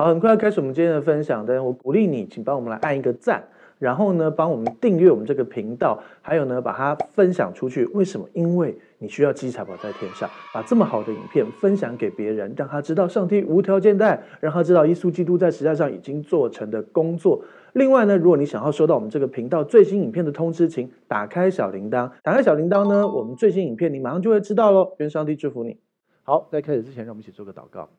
好，很快要开始我们今天的分享，但是我鼓励你，请帮我们来按一个赞，然后呢，帮我们订阅我们这个频道，还有呢，把它分享出去。为什么？因为你需要积财宝在天上，把这么好的影片分享给别人，让他知道上帝无条件的爱，让他知道耶稣基督在十字架上已经做成的工作。另外呢，如果你想要收到我们这个频道最新影片的通知，请打开小铃铛。打开小铃铛呢，我们最新影片你马上就会知道喽。愿上帝祝福你。好，在开始之前，让我们一起做个祷告。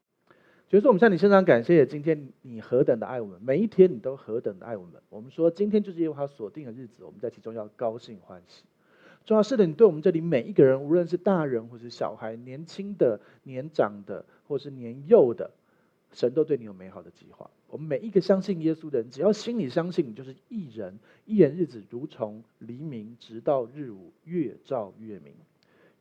就是我们向你非常感谢，今天你何等的爱我们，每一天你都何等的爱我们。我们说今天就是耶和华锁定的日子，我们在其中要高兴欢喜。重要是的，你对我们这里每一个人，无论是大人或是小孩，年轻的、年长的或是年幼的，神都对你有美好的计划。我们每一个相信耶稣的人，只要心里相信，你就是一人。一人日子如从黎明直到日午，越照越明。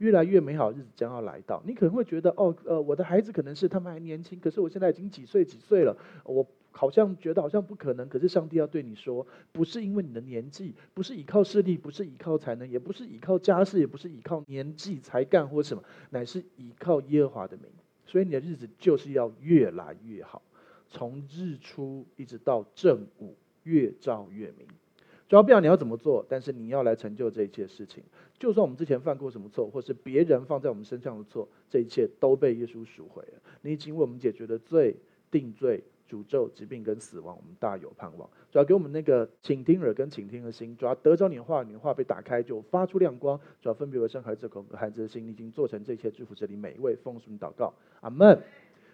越来越美好日子将要来到，你可能会觉得哦，呃，我的孩子可能是他们还年轻，可是我现在已经几岁几岁了，我好像觉得好像不可能。可是上帝要对你说，不是因为你的年纪，不是依靠势力，不是依靠才能，也不是依靠家世，也不是依靠年纪才干或什么，乃是依靠耶和华的名。所以你的日子就是要越来越好，从日出一直到正午，越照越明。主要不要你要怎么做，但是你要来成就这一切事情。就算我们之前犯过什么错，或是别人放在我们身上的错，这一切都被耶稣赎回了。你已经为我们解决了罪、定罪、诅咒、疾病跟死亡，我们大有盼望。主要给我们那个倾听耳跟倾听的心，主要得着你的话，你的话被打开就发出亮光。主要分别为圣孩子口和孩子的心，你已经做成这一切，祝福这里每一位奉主祷告，阿门。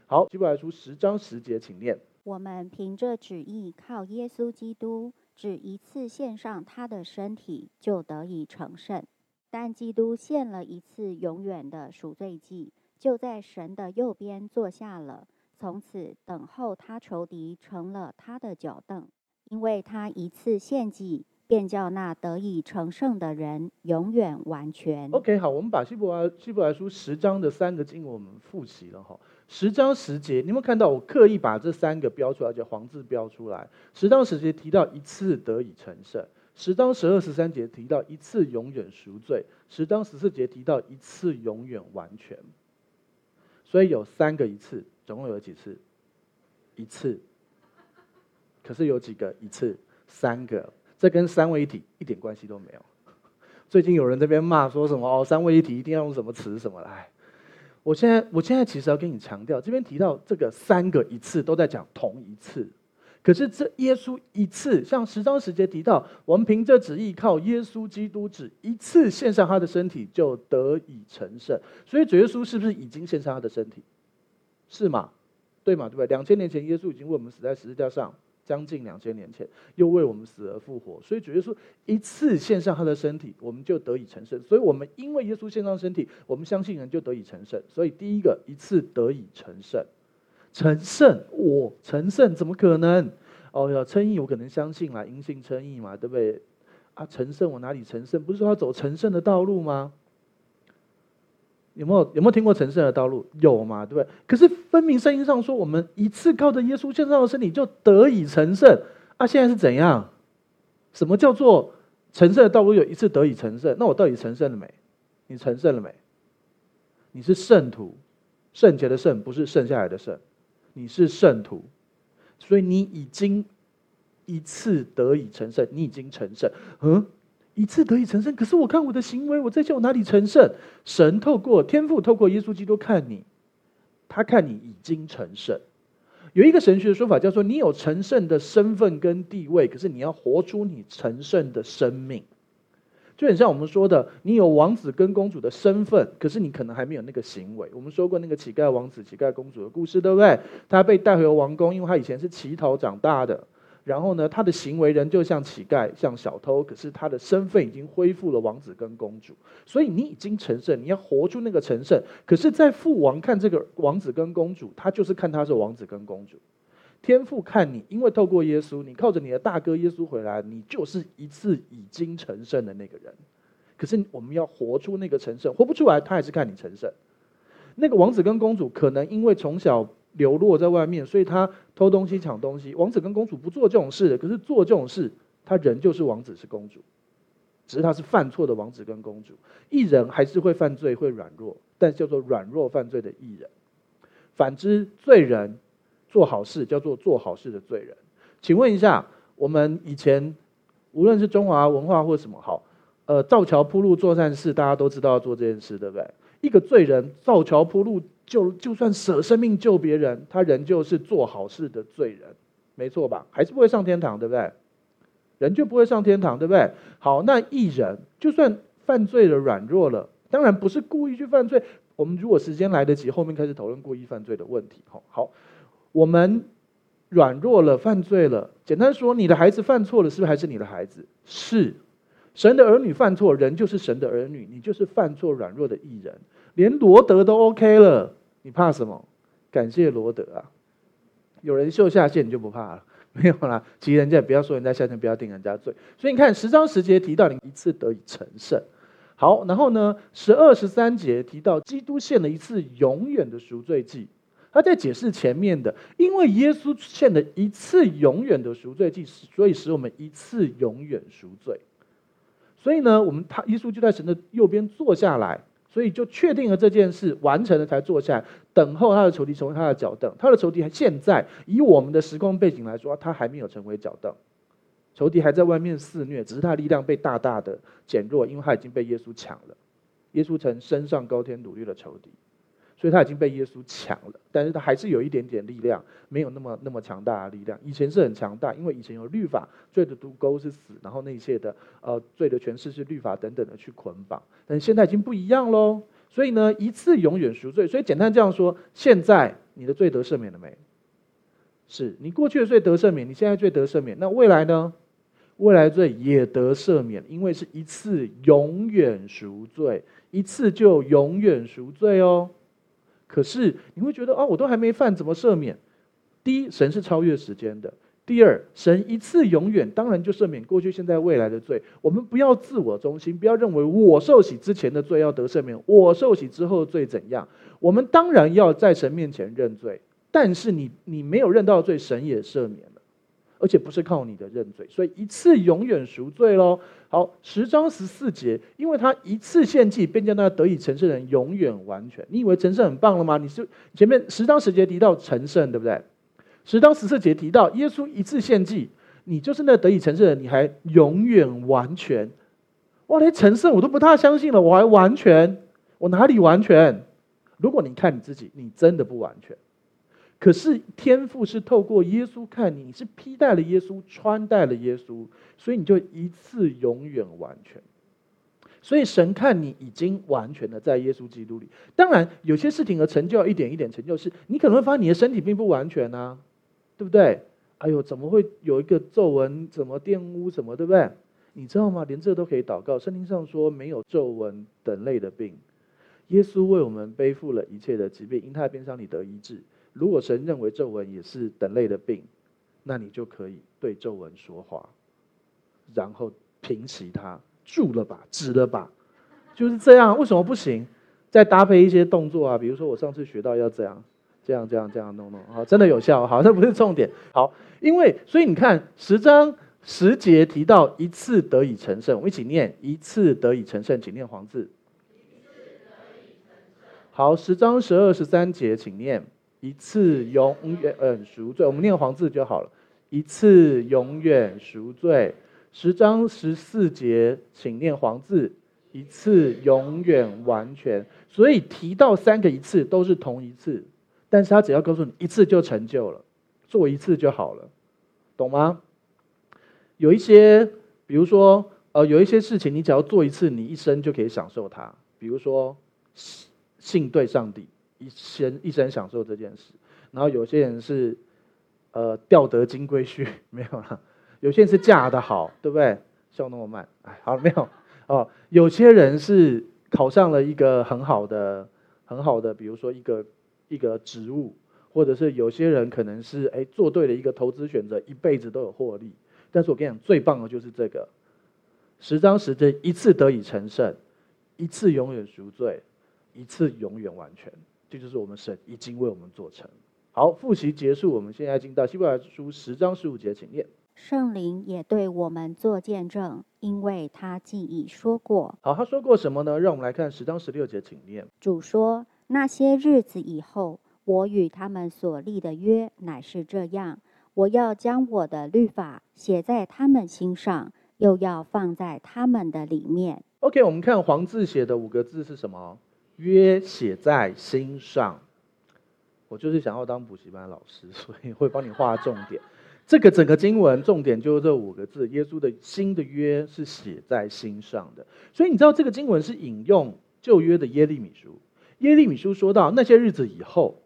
好，希伯来书十章十节，请念。我们凭着旨意靠耶稣基督。只一次献上他的身体，就得以成圣。但基督献了一次永远的赎罪祭，就在神的右边坐下了。从此等候他仇敌成了他的脚凳，因为他一次献祭，便叫那得以成圣的人永远完全。OK，好，我们把希伯来希伯来书十章的三个经文我们复习了哈。十章十节，你有没有看到我刻意把这三个标出来，叫黄字标出来？十章十节提到一次得以成圣，十章十二十三节提到一次永远赎罪，十章十四节提到一次永远完全。所以有三个一次，总共有几次？一次。可是有几个一次？三个。这跟三位一体一点关系都没有。最近有人这边骂说什么哦，三位一体一定要用什么词什么来？我现在，我现在其实要跟你强调，这边提到这个三个一次都在讲同一次，可是这耶稣一次，像十章十节提到，我们凭着旨意靠耶稣基督，只一次献上他的身体就得以成圣。所以主耶稣是不是已经献上他的身体？是吗？对吗？对不对？两千年前耶稣已经为我们死在十字架上。将近两千年前，又为我们死而复活，所以主耶稣一次献上他的身体，我们就得以成圣。所以，我们因为耶稣献上身体，我们相信人就得以成圣。所以，第一个一次得以成圣，成圣，我成圣怎么可能？哦要称义，我可能相信啦，因信称义嘛，对不对？啊，成圣我哪里成圣？不是说要走成圣的道路吗？有没有有没有听过成圣的道路？有嘛，对不对？可是分明圣经上说，我们一次靠着耶稣献上的身体就得以成圣。啊，现在是怎样？什么叫做成圣的道路有一次得以成圣？那我到底成圣了没？你成圣了没？你是圣徒，圣洁的圣不是剩下来的圣，你是圣徒，所以你已经一次得以成圣，你已经成圣。嗯。一次得以成圣，可是我看我的行为，我在叫我哪里成圣？神透过天父，透过耶稣基督看你，他看你已经成圣。有一个神学的说法叫做：你有成圣的身份跟地位，可是你要活出你成圣的生命。就很像我们说的，你有王子跟公主的身份，可是你可能还没有那个行为。我们说过那个乞丐王子、乞丐公主的故事，对不对？他被带回王宫，因为他以前是乞讨长大的。然后呢，他的行为人就像乞丐，像小偷，可是他的身份已经恢复了王子跟公主。所以你已经成圣，你要活出那个成圣。可是，在父王看这个王子跟公主，他就是看他是王子跟公主。天父看你，因为透过耶稣，你靠着你的大哥耶稣回来，你就是一次已经成圣的那个人。可是我们要活出那个成圣，活不出来，他还是看你成圣。那个王子跟公主可能因为从小。流落在外面，所以他偷东西、抢东西。王子跟公主不做这种事的，可是做这种事，他人就是王子是公主，只是他是犯错的王子跟公主。义人还是会犯罪、会软弱，但叫做软弱犯罪的义人。反之，罪人做好事叫做做好事的罪人。请问一下，我们以前无论是中华文化或什么好，呃，造桥铺路做善事，大家都知道要做这件事，对不对？一个罪人造桥铺路，就就算舍生命救别人，他仍旧是做好事的罪人，没错吧？还是不会上天堂，对不对？人就不会上天堂，对不对？好，那义人就算犯罪了、软弱了，当然不是故意去犯罪。我们如果时间来得及，后面开始讨论故意犯罪的问题。好，好，我们软弱了、犯罪了，简单说，你的孩子犯错了，是不是还是你的孩子？是。神的儿女犯错，人就是神的儿女，你就是犯错软弱的义人，连罗德都 OK 了，你怕什么？感谢罗德啊！有人秀下限，你就不怕了。没有啦，其实人家也不要说人家下线，不要定人家罪。所以你看十章十节提到你一次得以成圣，好，然后呢，十二十三节提到基督献了一次永远的赎罪祭，他在解释前面的，因为耶稣献了一次永远的赎罪祭，所以使我们一次永远赎罪。所以呢，我们他耶稣就在神的右边坐下来。所以就确定了这件事完成了，才坐下来等候他的仇敌成为他的脚凳。他的仇敌现在以我们的时空背景来说，他还没有成为脚凳，仇敌还在外面肆虐，只是他力量被大大的减弱，因为他已经被耶稣抢了。耶稣曾升上高天努力了仇敌。所以他已经被耶稣抢了，但是他还是有一点点力量，没有那么那么强大的力量。以前是很强大，因为以前有律法，罪的毒钩是死，然后那些的呃罪的权势是律法等等的去捆绑。但现在已经不一样喽，所以呢，一次永远赎罪。所以简单这样说，现在你的罪得赦免了没？是你过去的罪得赦免，你现在罪得赦免，那未来呢？未来罪也得赦免，因为是一次永远赎罪，一次就永远赎罪哦。可是你会觉得哦，我都还没犯，怎么赦免？第一，神是超越时间的；第二，神一次永远，当然就赦免过去、现在、未来的罪。我们不要自我中心，不要认为我受洗之前的罪要得赦免，我受洗之后的罪怎样？我们当然要在神面前认罪，但是你你没有认到罪，神也赦免。而且不是靠你的认罪，所以一次永远赎罪喽。好，十章十四节，因为他一次献祭，便叫那得以成圣的人永远完全。你以为成圣很棒了吗？你是前面十章十节提到成圣，对不对？十章十四节提到耶稣一次献祭，你就是那得以成圣的人，你还永远完全。哇，连成圣我都不太相信了，我还完全？我哪里完全？如果你看你自己，你真的不完全。可是天赋是透过耶稣看你，你是披戴了耶稣，穿戴了耶稣，所以你就一次永远完全。所以神看你已经完全的在耶稣基督里。当然，有些事情的成就，一点一点成就，是你可能会发现你的身体并不完全啊，对不对？哎呦，怎么会有一个皱纹？怎么玷污？什么？对不对？你知道吗？连这都可以祷告。圣经上说没有皱纹等类的病，耶稣为我们背负了一切的疾病，因他的鞭伤你得医治。如果神认为皱纹也是等类的病，那你就可以对皱纹说话，然后平息它，住了吧，止了吧，就是这样。为什么不行？再搭配一些动作啊，比如说我上次学到要这样，这样，这样，这样弄弄，好，真的有效。好，这不是重点。好，因为所以你看十章十节提到一次得以成圣，我们一起念一次得以成圣，请念黄字。好，十章十二十三节，请念。一次永远嗯赎罪，我们念黄字就好了。一次永远赎罪，十章十四节，请念黄字。一次永远完全，所以提到三个一次都是同一次，但是他只要告诉你一次就成就了，做一次就好了，懂吗？有一些，比如说，呃，有一些事情你只要做一次，你一生就可以享受它。比如说，信对上帝。一生一生享受这件事，然后有些人是，呃，钓得金龟婿 没有了，有些人是嫁得好，对不对？笑那么慢，哎，好了没有？哦，有些人是考上了一个很好的、很好的，比如说一个一个职务，或者是有些人可能是哎做对了一个投资选择，一辈子都有获利。但是我跟你讲，最棒的就是这个，十张十节，一次得以成圣，一次永远赎罪，一次永远完全。这就是我们神已经为我们做成。好，复习结束，我们现在进到希伯来书十章十五节，请念。圣灵也对我们做见证，因为他既已说过。好，他说过什么呢？让我们来看十章十六节，请念。主说：那些日子以后，我与他们所立的约乃是这样：我要将我的律法写在他们心上，又要放在他们的里面。OK，我们看黄字写的五个字是什么？约写在心上。我就是想要当补习班老师，所以会帮你画重点。这个整个经文重点就是这五个字：耶稣的新的约是写在心上的。所以你知道这个经文是引用旧约的耶利米书。耶利米书说到那些日子以后，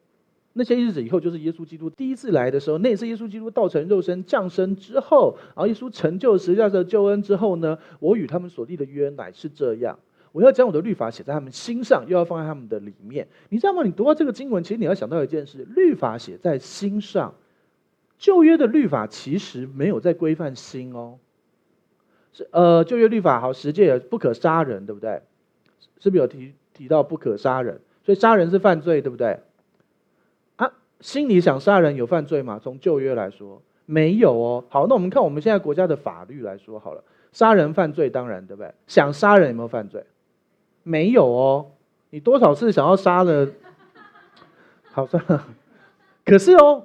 那些日子以后就是耶稣基督第一次来的时候，那也是耶稣基督道成肉身降生之后，然后耶稣成就十字架的救恩之后呢，我与他们所立的约乃是这样。我要将我的律法写在他们心上，又要放在他们的里面。你知道吗？你读到这个经文，其实你要想到一件事：律法写在心上。旧约的律法其实没有在规范心哦。是呃，旧约律法好，十诫不可杀人，对不对？是不是有提提到不可杀人？所以杀人是犯罪，对不对？啊，心里想杀人有犯罪吗？从旧约来说，没有哦。好，那我们看我们现在国家的法律来说好了，杀人犯罪当然，对不对？想杀人有没有犯罪？没有哦，你多少次想要杀了？好算了。可是哦，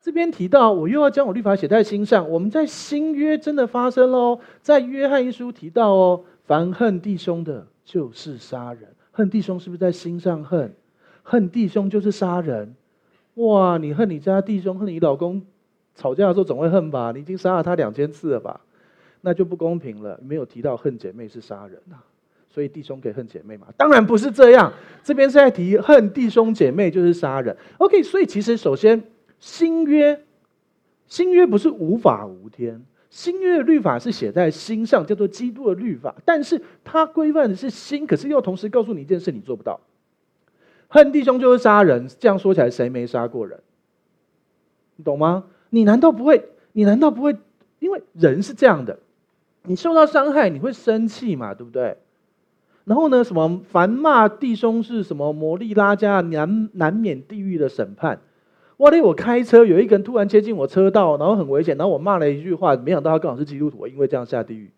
这边提到我又要将我律法写在心上。我们在新约真的发生了哦，在约翰一书提到哦，凡恨弟兄的，就是杀人。恨弟兄是不是在心上恨？恨弟兄就是杀人。哇，你恨你家弟兄，恨你老公，吵架的时候总会恨吧？你已经杀了他两千次了吧？那就不公平了。没有提到恨姐妹是杀人啊。所以弟兄可以恨姐妹吗？当然不是这样。这边是在提恨弟兄姐妹就是杀人。OK，所以其实首先新约，新约不是无法无天，新约的律法是写在心上，叫做基督的律法。但是它规范的是心，可是又同时告诉你一件事，你做不到。恨弟兄就是杀人，这样说起来谁没杀过人？你懂吗？你难道不会？你难道不会？因为人是这样的，你受到伤害你会生气嘛？对不对？然后呢？什么凡骂弟兄是什么魔力拉加难难免地狱的审判？哇嘞！我开车有一个人突然接近我车道，然后很危险，然后我骂了一句话，没想到他刚好是基督徒，因为这样下地狱，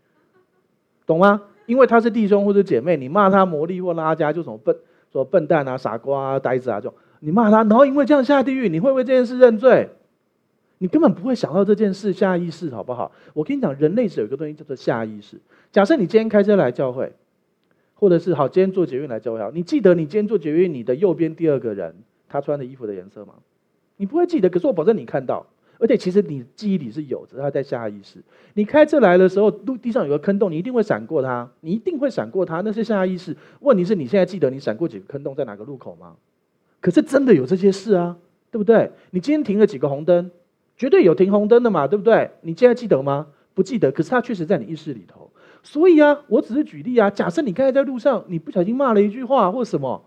懂吗？因为他是弟兄或者姐妹，你骂他魔力或拉加就什么笨，什么笨蛋啊、傻瓜啊、呆子啊这种，你骂他，然后因为这样下地狱，你会为这件事认罪？你根本不会想到这件事，下意识好不好？我跟你讲，人类是有一个东西叫做下意识。假设你今天开车来教会。或者是好，今天坐捷运来教会好。你记得你今天坐捷运，你的右边第二个人他穿的衣服的颜色吗？你不会记得，可是我保证你看到，而且其实你记忆里是有的，他在下意识。你开车来的时候，路地上有个坑洞，你一定会闪过它，你一定会闪过它，那是下意识。问题是你现在记得你闪过几个坑洞，在哪个路口吗？可是真的有这些事啊，对不对？你今天停了几个红灯，绝对有停红灯的嘛，对不对？你现在记得吗？不记得，可是它确实在你意识里头。所以啊，我只是举例啊。假设你刚才在路上，你不小心骂了一句话或什么，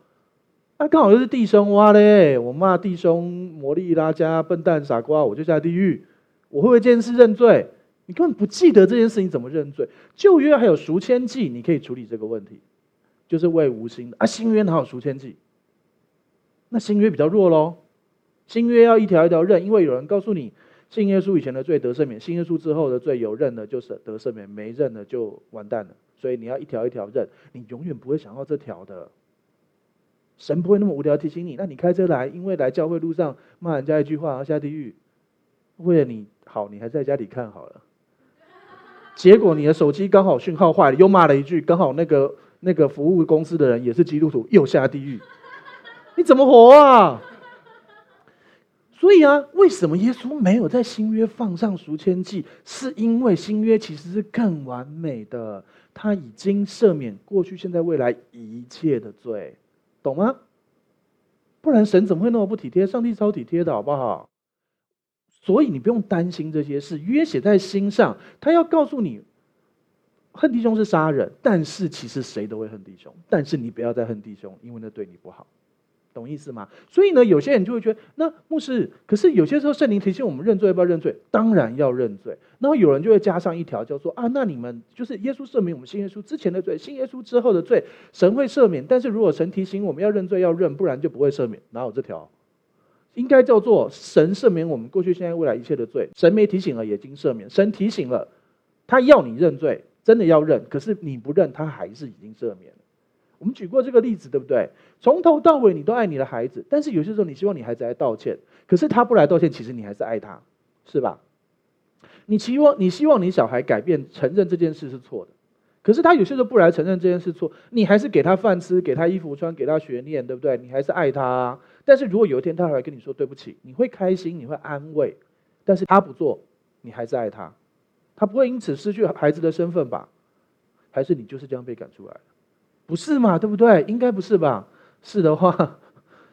那、刚好又是弟兄哇嘞，我骂弟兄摩利拉加笨蛋傻瓜，我就下地狱。我会为这件事认罪？你根本不记得这件事情怎么认罪？旧约还有赎愆祭，你可以处理这个问题，就是为无心的啊。新约哪有赎愆祭？那新约比较弱喽。新约要一条一条认，因为有人告诉你。信耶稣以前的罪得赦免，信耶稣之后的罪有认的，就是得赦免；没认的就完蛋了。所以你要一条一条认，你永远不会想到这条的。神不会那么无聊提醒你。那你开车来，因为来教会路上骂人家一句话，然后下地狱，为了你好，你还在家里看好了。结果你的手机刚好讯号坏了，又骂了一句，刚好那个那个服务公司的人也是基督徒，又下地狱。你怎么活啊？所以啊，为什么耶稣没有在新约放上赎愆祭？是因为新约其实是更完美的，他已经赦免过去、现在、未来一切的罪，懂吗？不然神怎么会那么不体贴？上帝超体贴的好不好？所以你不用担心这些事，约写在心上，他要告诉你，恨弟兄是杀人，但是其实谁都会恨弟兄，但是你不要再恨弟兄，因为那对你不好。懂意思吗？所以呢，有些人就会觉得，那牧师，可是有些时候圣灵提醒我们认罪，要不要认罪？当然要认罪。然后有人就会加上一条，叫做啊，那你们就是耶稣赦免我们信耶稣之前的罪，信耶稣之后的罪，神会赦免。但是如果神提醒我们要认罪，要认，不然就不会赦免。哪有这条？应该叫做神赦免我们过去、现在、未来一切的罪。神没提醒了，也经赦免。神提醒了，他要你认罪，真的要认。可是你不认，他还是已经赦免了。我们举过这个例子，对不对？从头到尾你都爱你的孩子，但是有些时候你希望你孩子来道歉，可是他不来道歉，其实你还是爱他，是吧？你期望你希望你小孩改变，承认这件事是错的，可是他有些时候不来承认这件事错，你还是给他饭吃，给他衣服穿，给他学念，对不对？你还是爱他啊。但是如果有一天他来跟你说对不起，你会开心，你会安慰，但是他不做，你还是爱他，他不会因此失去孩子的身份吧？还是你就是这样被赶出来的？不是嘛？对不对？应该不是吧？是的话，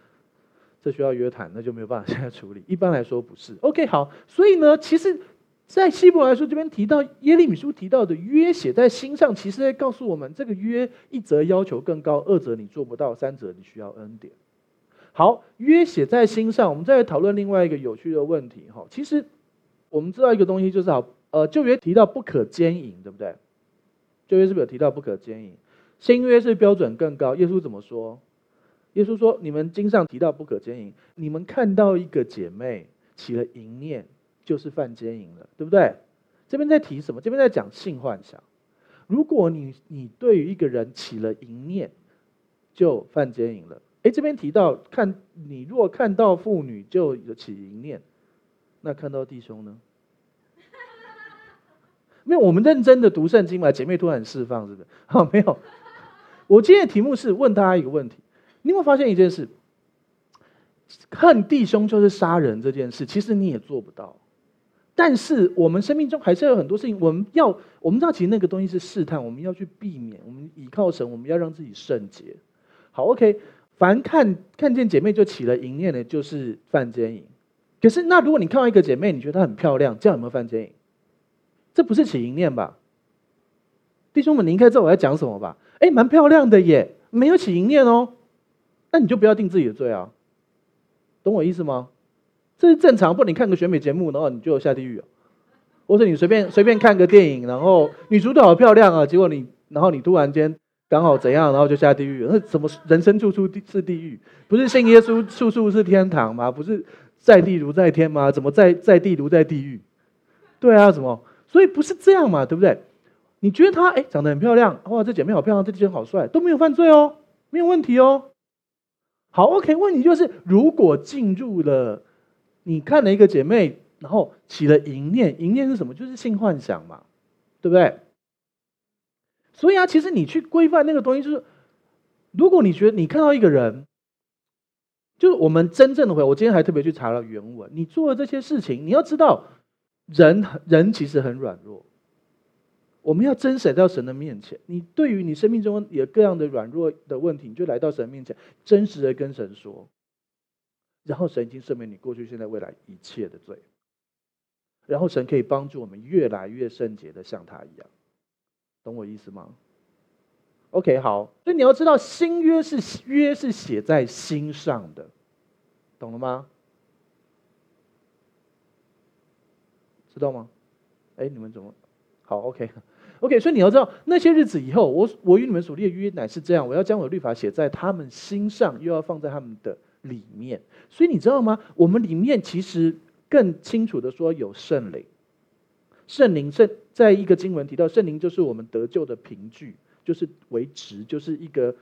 这需要约谈，那就没有办法现在处理。一般来说不是。OK，好，所以呢，其实。在希伯来书这边提到耶利米书提到的约写在心上，其实在告诉我们，这个约一则要求更高，二则你做不到，三则你需要恩典。好，约写在心上，我们再来讨论另外一个有趣的问题哈。其实我们知道一个东西就是好，呃，旧约提到不可奸淫，对不对？旧约是不是有提到不可奸淫？新约是标准更高。耶稣怎么说？耶稣说：“你们经上提到不可奸淫，你们看到一个姐妹起了淫念。”就是犯奸淫了，对不对？这边在提什么？这边在讲性幻想。如果你你对于一个人起了淫念，就犯奸淫了。诶，这边提到看你若看到妇女就有起淫念，那看到弟兄呢？没有，我们认真的读圣经嘛。姐妹突然释放，是不是？好，没有。我今天的题目是问大家一个问题：你有没有发现一件事？恨弟兄就是杀人这件事，其实你也做不到。但是我们生命中还是有很多事情，我们要我们知道，其实那个东西是试探，我们要去避免。我们倚靠神，我们要让自己圣洁。好，OK。凡看看见姐妹就起了淫念的，就是犯奸淫。可是，那如果你看到一个姐妹，你觉得她很漂亮，这样有没有犯奸淫？这不是起淫念吧？弟兄们，你应该知道我在讲什么吧？哎，蛮漂亮的耶，没有起淫念哦。那你就不要定自己的罪啊，懂我意思吗？这是正常，不？你看个选美节目，然后你就下地狱啊？或者你随便随便看个电影，然后女主角好漂亮啊，结果你，然后你突然间刚好怎样，然后就下地狱？那怎么人生处处是地狱？不是信耶稣处处是天堂吗？不是在地如在天吗？怎么在在地如在地狱？对啊，怎么？所以不是这样嘛，对不对？你觉得她哎长得很漂亮，哇，这姐妹好漂亮，这弟兄好帅，都没有犯罪哦，没有问题哦。好，OK，问题就是如果进入了。你看了一个姐妹，然后起了淫念，淫念是什么？就是性幻想嘛，对不对？所以啊，其实你去规范那个东西，就是如果你觉得你看到一个人，就是我们真正的会，我今天还特别去查了原文，你做了这些事情，你要知道，人人其实很软弱，我们要真实来到神的面前。你对于你生命中有各样的软弱的问题，你就来到神面前，真实的跟神说。然后神已经赦免你过去、现在、未来一切的罪，然后神可以帮助我们越来越圣洁的像他一样，懂我意思吗？OK，好，所以你要知道新约是约是写在心上的，懂了吗？知道吗？哎，你们怎么好、OK OK, 所以你要知道那些日子以后，我我与你们所立的约乃是这样，我要将我的律法写在他们心上，又要放在他们的。里面，所以你知道吗？我们里面其实更清楚的说有圣灵，圣灵圣在一个经文提到，圣灵就是我们得救的凭据，就是为职，就是一个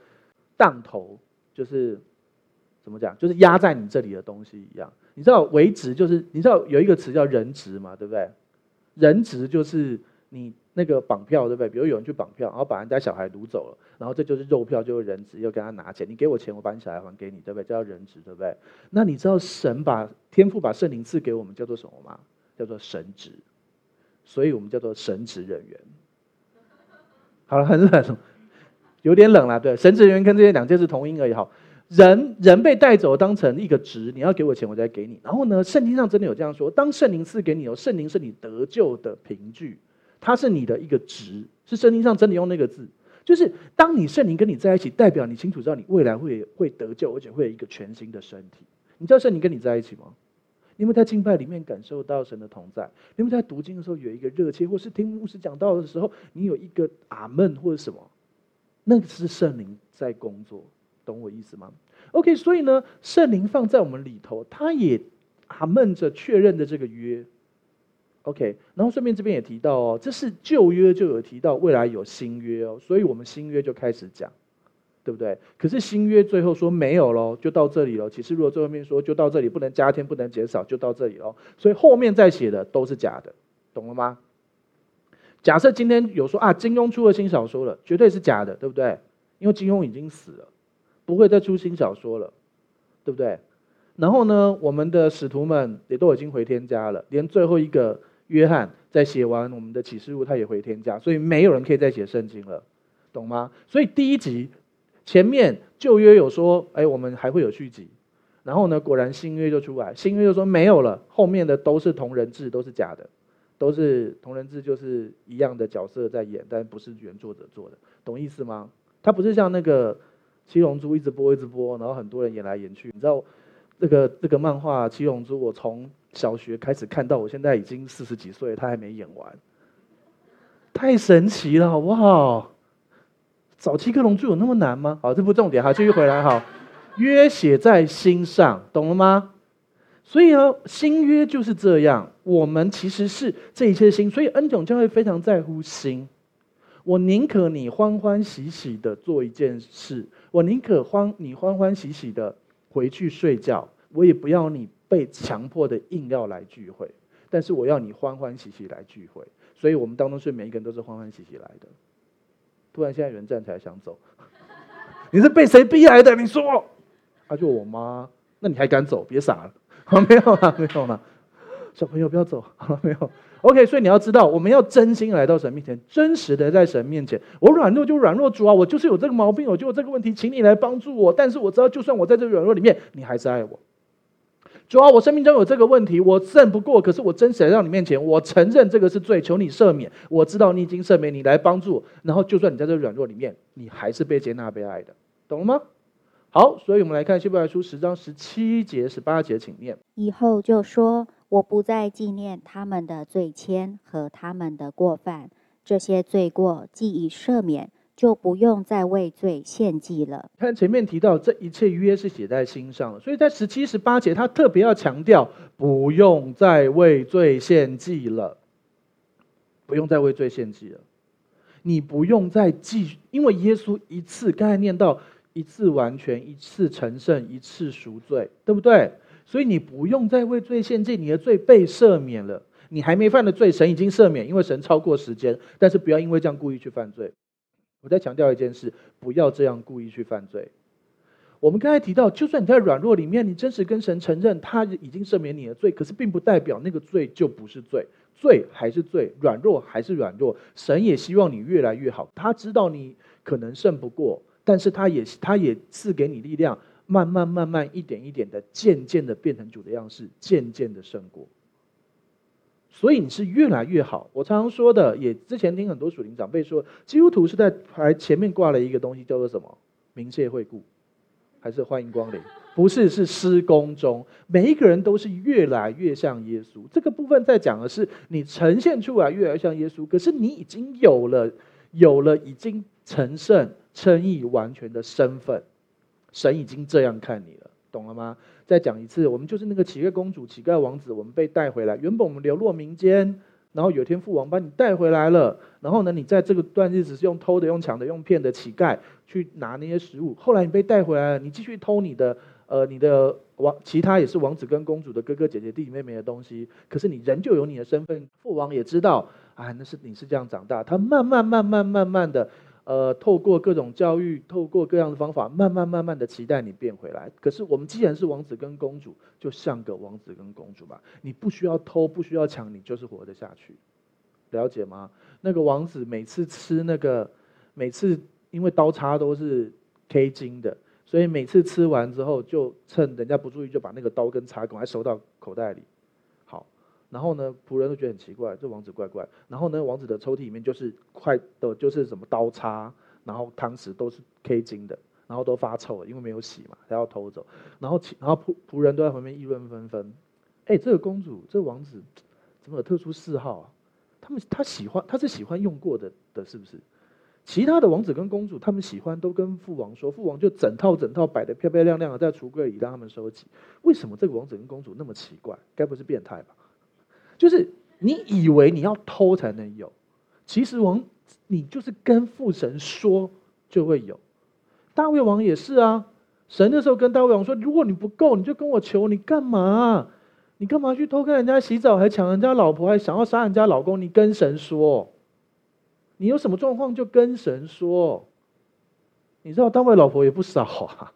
当头，就是怎么讲，就是压在你这里的东西一样。你知道为职就是你知道有一个词叫人质嘛，对不对？人质就是你。那个绑票对不对？比如有人去绑票，然后把人家小孩掳走了，然后这就是肉票，就是人质，又跟他拿钱。你给我钱，我把你小孩还给你，对不对？叫人质，对不对？那你知道神把天父把圣灵赐给我们叫做什么吗？叫做神职，所以我们叫做神职人员。好了，很冷，有点冷了。对，神职人员跟这些两件事同音而已。好，人人被带走当成一个职，你要给我钱，我再给你。然后呢，圣经上真的有这样说：当圣灵赐给你，有圣灵是你得救的凭据。它是你的一个值，是圣经上真的用那个字，就是当你圣灵跟你在一起，代表你清楚知道你未来会会得救，而且会有一个全新的身体。你知道圣灵跟你在一起吗？你们在敬拜里面感受到神的同在，你们在读经的时候有一个热切，或是听牧师讲道的时候，你有一个阿门或者什么，那个是圣灵在工作，懂我意思吗？OK，所以呢，圣灵放在我们里头，他也阿门着确认的这个约。OK，然后顺便这边也提到哦，这是旧约就有提到，未来有新约哦，所以我们新约就开始讲，对不对？可是新约最后说没有喽，就到这里了。其实如果最后面说就到这里，不能加添，不能减少，就到这里喽。所以后面再写的都是假的，懂了吗？假设今天有说啊，金庸出了新小说了，绝对是假的，对不对？因为金庸已经死了，不会再出新小说了，对不对？然后呢，我们的使徒们也都已经回天家了，连最后一个约翰在写完我们的启示录，他也回天家，所以没有人可以再写圣经了，懂吗？所以第一集前面旧约有说，哎，我们还会有续集，然后呢，果然新约就出来，新约就说没有了，后面的都是同人志，都是假的。都是同人志，就是一样的角色在演，但不是原作者做的，懂意思吗？它不是像那个七龙珠一直播一直播，然后很多人演来演去。你知道这个这个漫画七龙珠，我从小学开始看到，我现在已经四十几岁，他还没演完，太神奇了，好不好？早期克隆就有那么难吗？好，这不重点，好，继续回来，好，约写在心上，懂了吗？所以呢，新约就是这样。我们其实是这一切心，所以恩总教会非常在乎心。我宁可你欢欢喜喜的做一件事，我宁可欢你欢欢喜喜的回去睡觉，我也不要你被强迫的硬要来聚会。但是我要你欢欢喜喜来聚会。所以我们当中是每一个人都是欢欢喜喜来的。突然现在有人站起来想走，你是被谁逼来的？你说，啊，就我妈。那你还敢走？别傻了。好，没有了，没有了。小朋友不要走，好 了没有？OK，所以你要知道，我们要真心来到神面前，真实的在神面前。我软弱就软弱，主啊，我就是有这个毛病，我就有这个问题，请你来帮助我。但是我知道，就算我在这软弱里面，你还是爱我。主啊，我生命中有这个问题，我胜不过，可是我真实来到你面前，我承认这个是罪，求你赦免。我知道你已经赦免，你来帮助。然后，就算你在这软弱里面，你还是被接纳、被爱的，懂了吗？好，所以我们来看希伯来书十章十七节、十八节，请念。以后就说：“我不再纪念他们的罪愆和他们的过犯，这些罪过既已赦免，就不用再为罪献祭了。”看前面提到这一切约是写在心上了，所以在十七、十八节，他特别要强调不用再为罪献祭了，不用再为罪献祭了。你不用再继续，因为耶稣一次刚才念到。一次完全，一次成圣，一次赎罪，对不对？所以你不用再为罪献祭，你的罪被赦免了。你还没犯的罪，神已经赦免，因为神超过时间。但是不要因为这样故意去犯罪。我再强调一件事，不要这样故意去犯罪。我们刚才提到，就算你在软弱里面，你真实跟神承认他已经赦免你的罪，可是并不代表那个罪就不是罪，罪还是罪，软弱还是软弱。神也希望你越来越好，他知道你可能胜不过。但是他也他也赐给你力量，慢慢慢慢一点一点的，渐渐的变成主的样式，渐渐的胜过。所以你是越来越好。我常常说的，也之前听很多属灵长辈说，基督徒是在牌前面挂了一个东西，叫做什么？鸣谢惠顾，还是欢迎光临？不是，是施工中。每一个人都是越来越像耶稣。这个部分在讲的是你呈现出来越来越像耶稣，可是你已经有了，有了已经成圣。称义完全的身份，神已经这样看你了，懂了吗？再讲一次，我们就是那个乞丐公主、乞丐王子，我们被带回来。原本我们流落民间，然后有一天父王把你带回来了。然后呢，你在这个段日子是用偷的、用抢的、用骗的乞丐去拿那些食物。后来你被带回来了，你继续偷你的呃你的王，其他也是王子跟公主的哥哥姐姐、弟弟妹妹的东西。可是你仍旧有你的身份，父王也知道啊，那是你是这样长大。他慢慢、慢慢、慢慢的。呃，透过各种教育，透过各样的方法，慢慢慢慢的期待你变回来。可是我们既然是王子跟公主，就像个王子跟公主吧。你不需要偷，不需要抢，你就是活得下去。了解吗？那个王子每次吃那个，每次因为刀叉都是 K 金的，所以每次吃完之后，就趁人家不注意，就把那个刀跟叉赶快收到口袋里。然后呢，仆人都觉得很奇怪，这王子怪怪。然后呢，王子的抽屉里面就是快的，就是什么刀叉，然后汤匙都是 K 金的，然后都发臭了，因为没有洗嘛，他要偷走。然后，然后仆仆人都在旁边议论纷纷。哎，这个公主，这王子怎么有特殊嗜好啊？他们他喜欢，他是喜欢用过的的，是不是？其他的王子跟公主，他们喜欢都跟父王说，父王就整套整套摆的漂漂亮亮的在橱柜里让他们收集。为什么这个王子跟公主那么奇怪？该不是变态吧？就是你以为你要偷才能有，其实王，你就是跟父神说就会有。大卫王也是啊。神那时候跟大卫王说：“如果你不够，你就跟我求，你干嘛？你干嘛去偷看人家洗澡，还抢人家老婆，还想要杀人家老公？你跟神说，你有什么状况就跟神说。你知道大卫老婆也不少啊，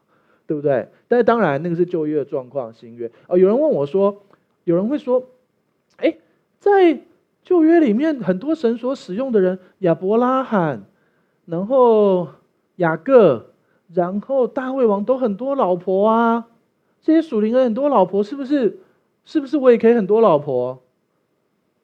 对不对？但是当然那个是旧约的状况，新约哦。有人问我说，有人会说，在旧约里面很多神所使用的人，亚伯拉罕，然后雅各。”然后大卫王都很多老婆啊，这些属灵的很多老婆，是不是？是不是我也可以很多老婆？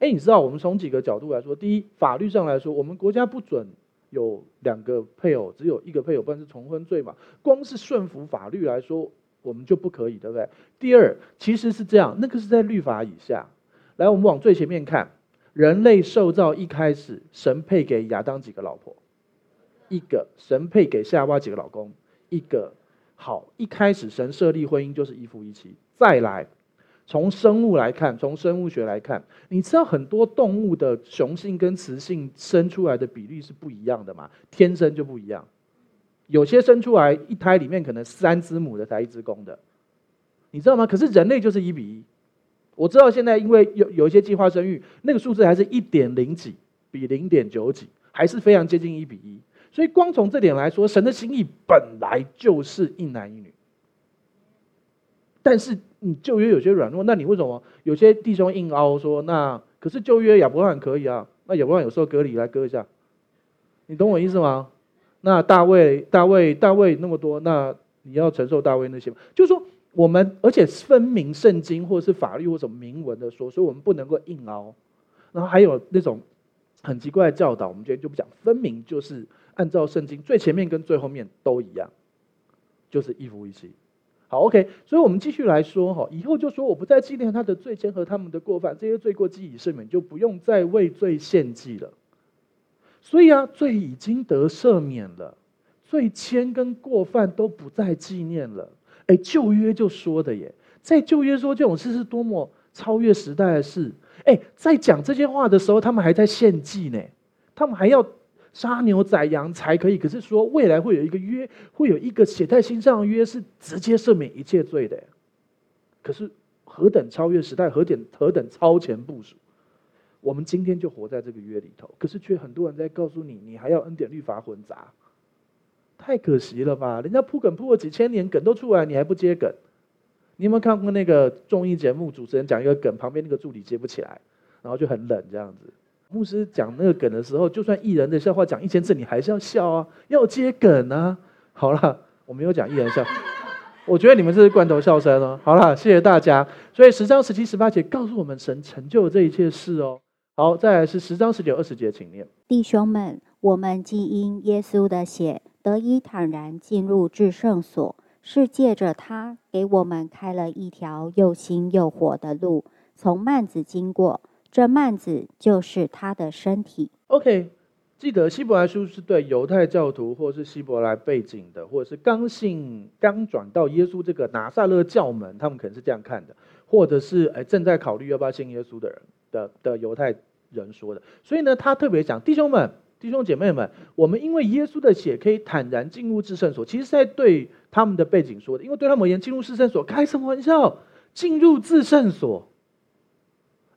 哎，你知道我们从几个角度来说，第一，法律上来说，我们国家不准有两个配偶，只有一个配偶，不然是重婚罪嘛。光是顺服法律来说，我们就不可以，对不对？第二，其实是这样，那个是在律法以下。来，我们往最前面看，人类受造一开始，神配给亚当几个老婆？一个。神配给夏娃几个老公？一个好，一开始神设立婚姻就是一夫一妻。再来，从生物来看，从生物学来看，你知道很多动物的雄性跟雌性生出来的比例是不一样的吗？天生就不一样。有些生出来一胎里面可能三只母的才一只公的，你知道吗？可是人类就是一比一。我知道现在因为有有一些计划生育，那个数字还是一点零几比零点九几，还是非常接近一比一。所以，光从这点来说，神的心意本来就是一男一女。但是，你旧约有些软弱，那你为什么有些弟兄硬凹说，那可是旧约亚伯拉罕可以啊？那亚伯拉罕有时候割礼来割一下，你懂我意思吗？那大卫、大卫、大卫那么多，那你要承受大卫那些吗？就是说，我们而且分明圣经或者是法律或者什么明文的说，所以我们不能够硬凹。然后还有那种很奇怪的教导，我们今天就不讲，分明就是。按照圣经最前面跟最后面都一样，就是一夫一妻。好，OK，所以我们继续来说哈，以后就说我不再纪念他的罪愆和他们的过犯，这些罪过既已赦免，就不用再为罪献祭了。所以啊，罪已经得赦免了，罪愆跟过犯都不再纪念了。哎，旧约就说的耶，在旧约说这种事是多么超越时代的事。哎，在讲这些话的时候，他们还在献祭呢，他们还要。杀牛宰羊才可以，可是说未来会有一个约，会有一个写在心上的约，是直接赦免一切罪的。可是何等超越时代，何等何等超前部署，我们今天就活在这个约里头，可是却很多人在告诉你，你还要恩典律法混杂，太可惜了吧？人家铺梗铺了几千年，梗都出来，你还不接梗？你有没有看过那个综艺节目，主持人讲一个梗，旁边那个助理接不起来，然后就很冷这样子。牧师讲那个梗的时候，就算艺人的笑话讲一千次，你还是要笑啊，要接梗啊。好了，我没有讲艺人笑，我觉得你们这是罐头笑声哦。好了，谢谢大家。所以十章十七、十八节告诉我们，神成就了这一切事哦。好，再来是十章十九、二十节，请念。弟兄们，我们既因耶稣的血得以坦然进入至圣所，是借着他给我们开了一条又新又活的路，从幔子经过。这幔子就是他的身体。OK，记得希伯来书是对犹太教徒，或是希伯来背景的，或者是刚信、刚转到耶稣这个拿撒勒教门，他们可能是这样看的，或者是哎正在考虑要不要信耶稣的人的的犹太人说的。所以呢，他特别讲弟兄们、弟兄姐妹们，我们因为耶稣的血可以坦然进入至圣所，其实在对他们的背景说的，因为对他们而言，进入至圣所开什么玩笑？进入至圣所。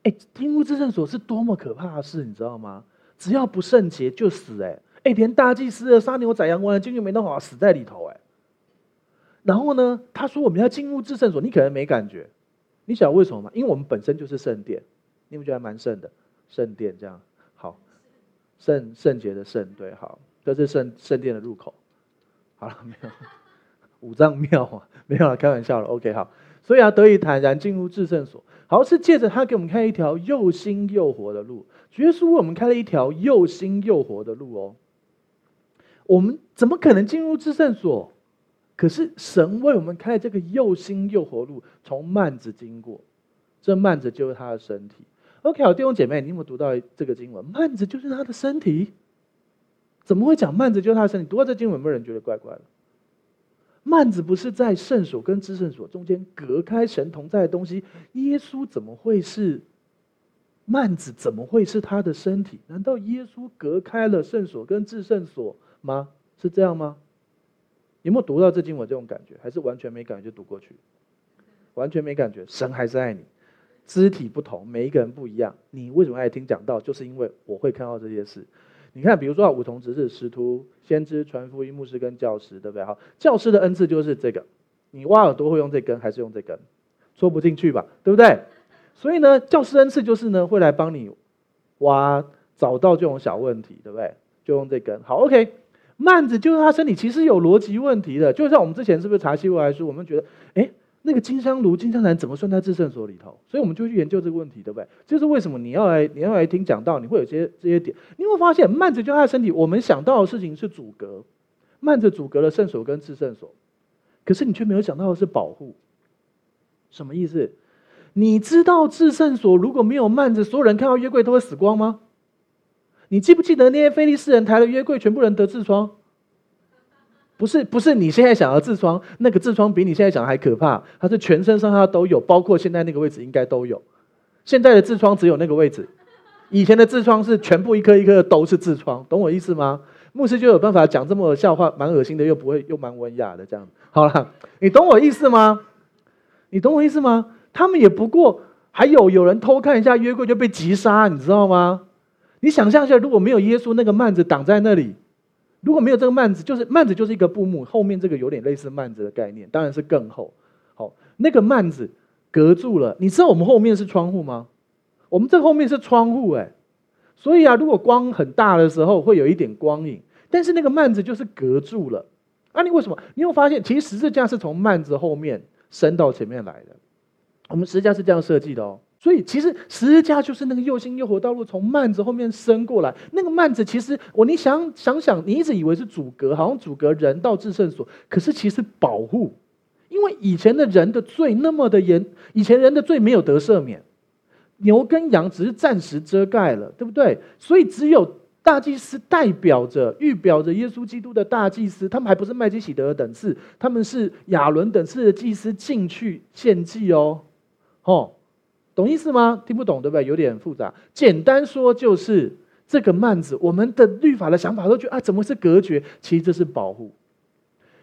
哎，进入至圣所是多么可怕的事，你知道吗？只要不圣洁就死。哎，哎，连大祭司的杀牛宰羊完了，进去没弄好，死在里头。哎，然后呢，他说我们要进入至圣所，你可能没感觉。你晓得为什么吗？因为我们本身就是圣殿，你们觉得蛮圣的，圣殿这样，圣圣洁的圣，对，好，这是圣圣殿的入口。好了，没有五脏庙啊，没有了，开玩笑了。OK，好，所以啊，得以坦然进入至圣所。好，是借着他给我们开一条又新又活的路。耶稣为我们开了一条又新又活的路哦。我们怎么可能进入至圣所？可是神为我们开了这个又新又活路，从幔子经过，这幔子就是他的身体。OK，好，弟兄姐妹，你有没有读到这个经文？幔子就是他的身体？怎么会讲幔子就是他的身体？读到这经文，有没有人觉得怪怪的？幔子不是在圣所跟至圣所中间隔开神同在的东西，耶稣怎么会是幔子？怎么会是他的身体？难道耶稣隔开了圣所跟至圣所吗？是这样吗？有没有读到这经文这种感觉？还是完全没感觉就读过去？完全没感觉，神还是爱你。肢体不同，每一个人不一样。你为什么爱听讲道？就是因为我会看到这些事。你看，比如说五重职是师徒、先知、传福音、牧师跟教师，对不对？好，教师的恩赐就是这个。你挖耳朵会用这根，还是用这根？戳不进去吧，对不对？所以呢，教师恩赐就是呢，会来帮你挖，找到这种小问题，对不对？就用这根。好，OK。幔子就是他身体其实有逻辑问题的，就像我们之前是不是查希伯来书？我们觉得，哎。那个金香炉、金香坛怎么算在至圣所里头？所以我们就去研究这个问题，对不对？就是为什么你要来，你要来听讲道，你会有些这些点。你会发现，慢着就他的身体，我们想到的事情是阻隔，慢着阻隔了圣所跟至圣所，可是你却没有想到的是保护。什么意思？你知道至圣所如果没有慢着，所有人看到约柜都会死光吗？你记不记得那些非利士人抬了约柜，全部人得痔疮？不是不是，你现在想要痔疮，那个痔疮比你现在想的还可怕。它是全身上下都有，包括现在那个位置应该都有。现在的痔疮只有那个位置，以前的痔疮是全部一颗一颗的都是痔疮，懂我意思吗？牧师就有办法讲这么笑话，蛮恶心的，又不会又蛮文雅的这样。好了，你懂我意思吗？你懂我意思吗？他们也不过还有有人偷看一下约柜就被击杀，你知道吗？你想象一下，如果没有耶稣那个幔子挡在那里。如果没有这个幔子，就是幔子就是一个布幕，后面这个有点类似幔子的概念，当然是更厚。好，那个幔子隔住了。你知道我们后面是窗户吗？我们这后面是窗户，哎，所以啊，如果光很大的时候会有一点光影，但是那个幔子就是隔住了。啊，你为什么？你有发现，其实十字架是从幔子后面伸到前面来的。我们十字架是这样设计的哦。所以其实十字架就是那个又新又活道路，从幔子后面伸过来。那个幔子其实我你想想想，你一直以为是阻隔，好像阻隔人到至圣所，可是其实保护。因为以前的人的罪那么的严，以前人的罪没有得赦免，牛跟羊只是暂时遮盖了，对不对？所以只有大祭司代表着、预表着耶稣基督的大祭司，他们还不是麦基洗德等次，他们是亚伦等次的祭司进去献祭哦，哦。懂意思吗？听不懂对不对？有点复杂。简单说就是这个幔子，我们的律法的想法都觉得啊，怎么是隔绝？其实这是保护。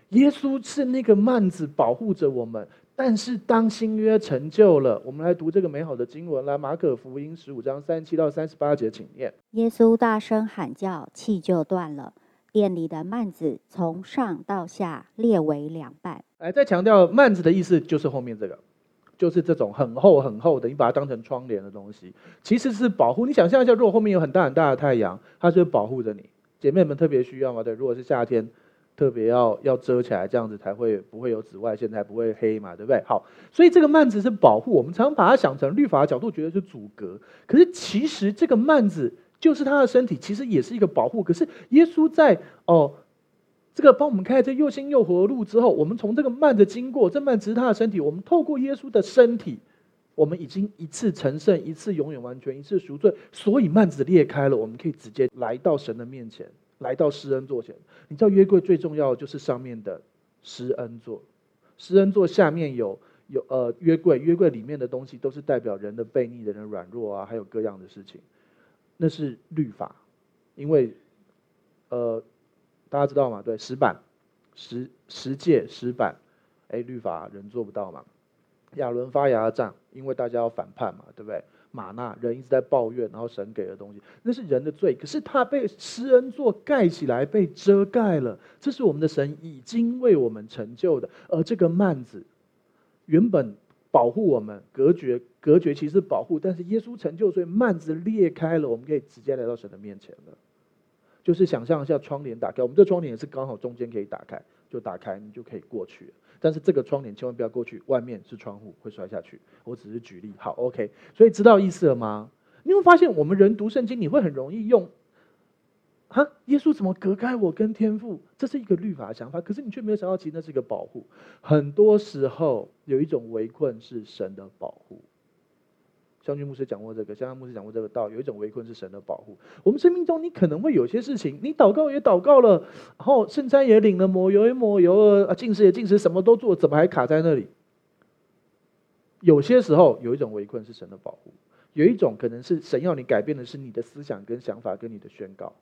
耶稣是那个幔子保护着我们。但是当新约成就了，我们来读这个美好的经文来，马可福音十五章三十七到三十八节，请念。耶稣大声喊叫，气就断了，店里的幔子从上到下裂为两半。来，再强调幔子的意思，就是后面这个。就是这种很厚很厚的，你把它当成窗帘的东西，其实是保护。你想象一下，如果后面有很大很大的太阳，它是保护着你。姐妹们特别需要嘛？对，如果是夏天，特别要要遮起来，这样子才会不会有紫外线，才不会黑嘛，对不对？好，所以这个幔子是保护。我们常常把它想成律法的角度，觉得是阻隔。可是其实这个幔子就是他的身体，其实也是一个保护。可是耶稣在哦。这个帮我们开这又新又活的路之后，我们从这个幔子经过，这幔子是他的身体。我们透过耶稣的身体，我们已经一次成圣，一次永远完全，一次赎罪。所以幔子裂开了，我们可以直接来到神的面前，来到施恩座前。你知道约柜最重要的就是上面的施恩座，施恩座下面有有呃约柜，约柜里面的东西都是代表人的悖逆、人的软弱啊，还有各样的事情。那是律法，因为呃。大家知道吗？对，石板，十十诫石板，哎，律法人做不到嘛。亚伦发芽的杖，因为大家要反叛嘛，对不对？玛纳人一直在抱怨，然后神给的东西，那是人的罪。可是他被施恩座盖起来，被遮盖了。这是我们的神已经为我们成就的。而这个幔子原本保护我们，隔绝隔绝其实保护，但是耶稣成就，所以幔子裂开了，我们可以直接来到神的面前了。就是想象一下窗帘打开，我们这窗帘也是刚好中间可以打开，就打开你就可以过去。但是这个窗帘千万不要过去，外面是窗户会摔下去。我只是举例，好，OK。所以知道意思了吗？你会发现我们人读圣经，你会很容易用，哈，耶稣怎么隔开我跟天父？这是一个律法的想法，可是你却没有想到，其实那是一个保护。很多时候有一种围困是神的保护。将军牧师讲过这个，香香牧师讲过这个道，有一种围困是神的保护。我们生命中，你可能会有些事情，你祷告也祷告了，然后圣餐也领了，抹油也抹油了，啊，禁食也禁食，什么都做，怎么还卡在那里？有些时候，有一种围困是神的保护，有一种可能是神要你改变的是你的思想跟想法跟你的宣告。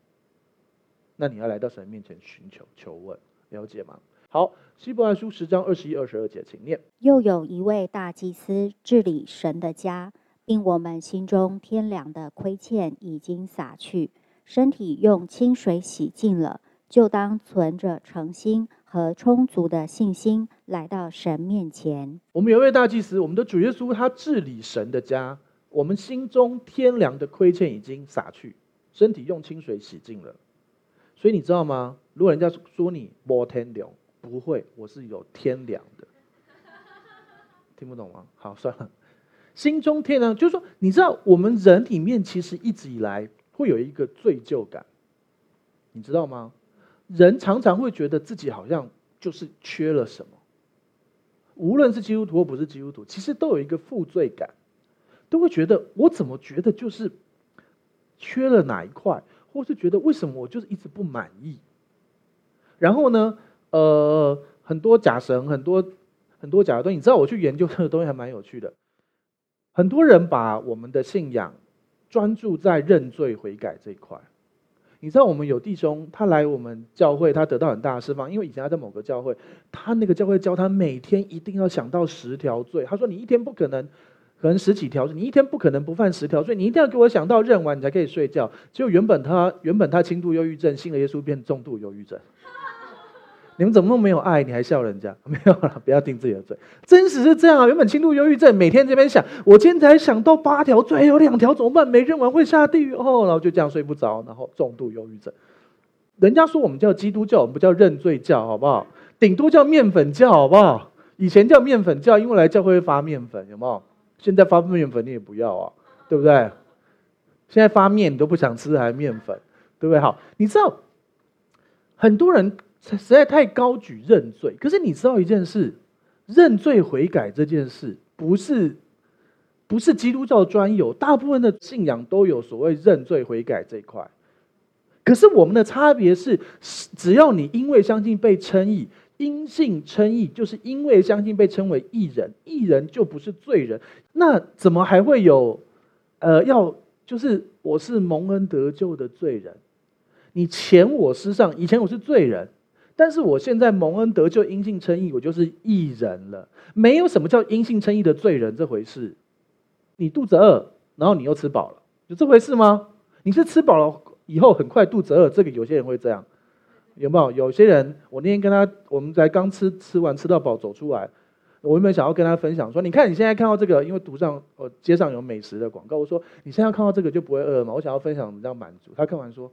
那你要来到神面前寻求求问，了解吗？好，希伯来书十章二十一、二十二节，请念。又有一位大祭司治理神的家，并我们心中天良的亏欠已经洒去，身体用清水洗净了，就当存着诚心和充足的信心来到神面前。我们有一位大祭司，我们的主耶稣，他治理神的家，我们心中天良的亏欠已经洒去，身体用清水洗净了。所以你知道吗？如果人家说你没天良，不会，我是有天良的。听不懂吗？好，算了。心中天良，就是说，你知道我们人里面其实一直以来会有一个罪疚感，你知道吗？人常常会觉得自己好像就是缺了什么，无论是基督徒或不是基督徒，其实都有一个负罪感，都会觉得我怎么觉得就是缺了哪一块，或是觉得为什么我就是一直不满意。然后呢，呃，很多假神，很多很多假的东西，你知道我去研究这个东西还蛮有趣的。很多人把我们的信仰专注在认罪悔改这一块。你知道我们有弟兄，他来我们教会，他得到很大的释放，因为以前他在某个教会，他那个教会教他每天一定要想到十条罪。他说你一天不可能，可能十几条罪，你一天不可能不犯十条罪，你一定要给我想到认完，你才可以睡觉。结果原本他原本他轻度忧郁症，信了耶稣变重度忧郁症。你们怎么那么没有爱？你还笑人家？没有了，不要定自己的罪。真实是这样啊！原本轻度忧郁症，每天这边想，我今天才想到八条罪，有两条怎么办？没认完会下地狱哦，然后就这样睡不着，然后重度忧郁症。人家说我们叫基督教，我们不叫认罪教，好不好？顶多叫面粉教，好不好？以前叫面粉教，因为来教会会发面粉，有没有？现在发面粉你也不要啊，对不对？现在发面你都不想吃，还面粉，对不对？好，你知道很多人。实在太高举认罪，可是你知道一件事，认罪悔改这件事不是不是基督教专有，大部分的信仰都有所谓认罪悔改这一块。可是我们的差别是，只要你因为相信被称义，因信称义，就是因为相信被称为义人，义人就不是罪人。那怎么还会有呃要就是我是蒙恩得救的罪人？你前我失丧，以前我是罪人。但是我现在蒙恩得救，因信称义，我就是义人了。没有什么叫因信称义的罪人这回事。你肚子饿，然后你又吃饱了，有这回事吗？你是吃饱了以后很快肚子饿，这个有些人会这样，有没有？有些人，我那天跟他，我们才刚吃吃完吃到饱走出来，我有没有想要跟他分享说，你看你现在看到这个，因为堵上呃街上有美食的广告，我说你现在看到这个就不会饿了吗？我想要分享比较满足。他看完说，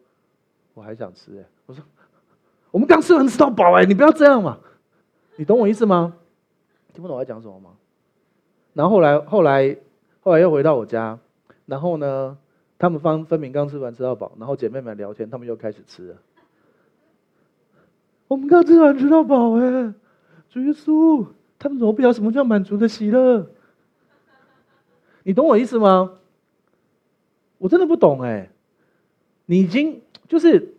我还想吃哎，我说。我们刚吃完吃到饱哎，你不要这样嘛，你懂我意思吗？听不懂我在讲什么吗？然后后来后来后来又回到我家，然后呢，他们方分明刚吃完吃到饱，然后姐妹们聊天，他们又开始吃了。我们刚吃完吃到饱哎，主耶稣，他们怎么不晓得什么叫满足的喜乐？你懂我意思吗？我真的不懂哎，你已经就是。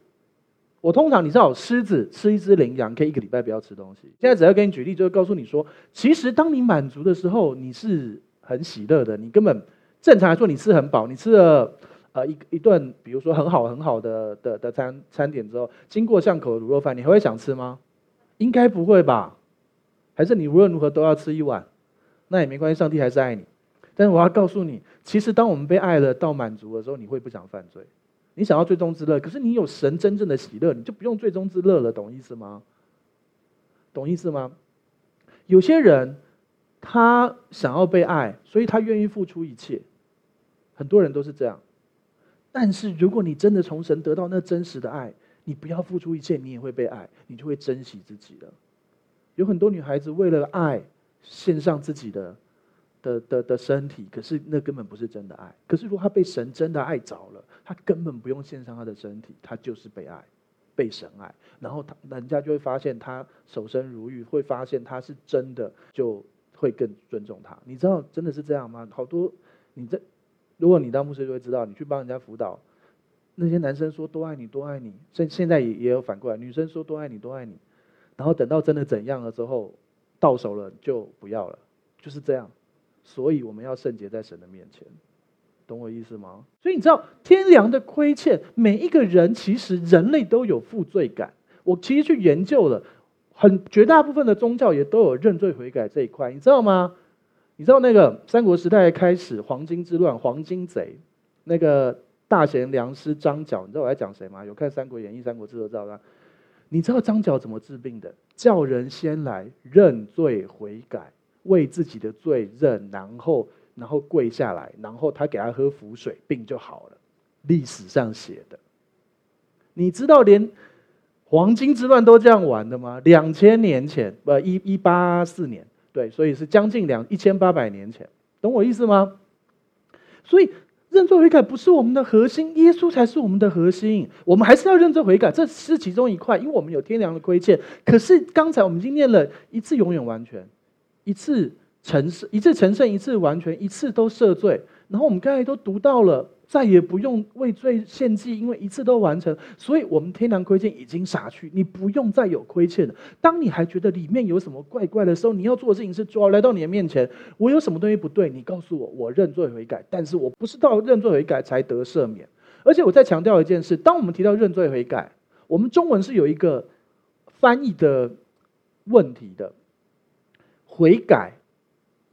我通常你知道，狮子吃一只羚羊可以一个礼拜不要吃东西。现在只要给你举例，就是告诉你说，其实当你满足的时候，你是很喜乐的。你根本正常来说，你吃很饱，你吃了呃一一顿，比如说很好很好的的的餐餐点之后，经过巷口的卤肉饭，你还会想吃吗？应该不会吧？还是你无论如何都要吃一碗？那也没关系，上帝还是爱你。但是我要告诉你，其实当我们被爱了到满足的时候，你会不想犯罪。你想要最终之乐，可是你有神真正的喜乐，你就不用最终之乐了，懂意思吗？懂意思吗？有些人他想要被爱，所以他愿意付出一切，很多人都是这样。但是如果你真的从神得到那真实的爱，你不要付出一切，你也会被爱，你就会珍惜自己了。有很多女孩子为了爱献上自己的。的的的身体，可是那根本不是真的爱。可是如果他被神真的爱着了，他根本不用献上他的身体，他就是被爱，被神爱。然后他人家就会发现他守身如玉，会发现他是真的，就会更尊重他。你知道真的是这样吗？好多你这，如果你当牧师就会知道，你去帮人家辅导，那些男生说多爱你多爱你，现现在也也有反过来，女生说多爱你多爱你，然后等到真的怎样了之后，到手了就不要了，就是这样。所以我们要圣洁在神的面前，懂我意思吗？所以你知道天良的亏欠，每一个人其实人类都有负罪感。我其实去研究了，很绝大部分的宗教也都有认罪悔改这一块，你知道吗？你知道那个三国时代开始黄巾之乱，黄巾贼，那个大贤良师张角，你知道我在讲谁吗？有看《三国演义》《三国志》都知道吗？你知道张角怎么治病的？叫人先来认罪悔改，为自己的罪认，然后然后跪下来，然后他给他喝符水，病就好了。历史上写的，你知道连黄金之乱都这样玩的吗？两千年前，不一一八四年，对，所以是将近两一千八百年前，懂我意思吗？所以。认罪悔改不是我们的核心，耶稣才是我们的核心。我们还是要认罪悔改，这是其中一块，因为我们有天良的亏欠。可是刚才我们已经念了一次永远完全，一次成圣，一次成圣，一次完全，一次都赦罪。然后我们刚才都读到了。再也不用为罪献祭，因为一次都完成，所以我们天良亏欠已经洒去，你不用再有亏欠了。当你还觉得里面有什么怪怪的时候，你要做的事情是抓来到你的面前，我有什么东西不对，你告诉我，我认罪悔改。但是我不是到认罪悔改才得赦免，而且我再强调一件事：当我们提到认罪悔改，我们中文是有一个翻译的问题的，悔改。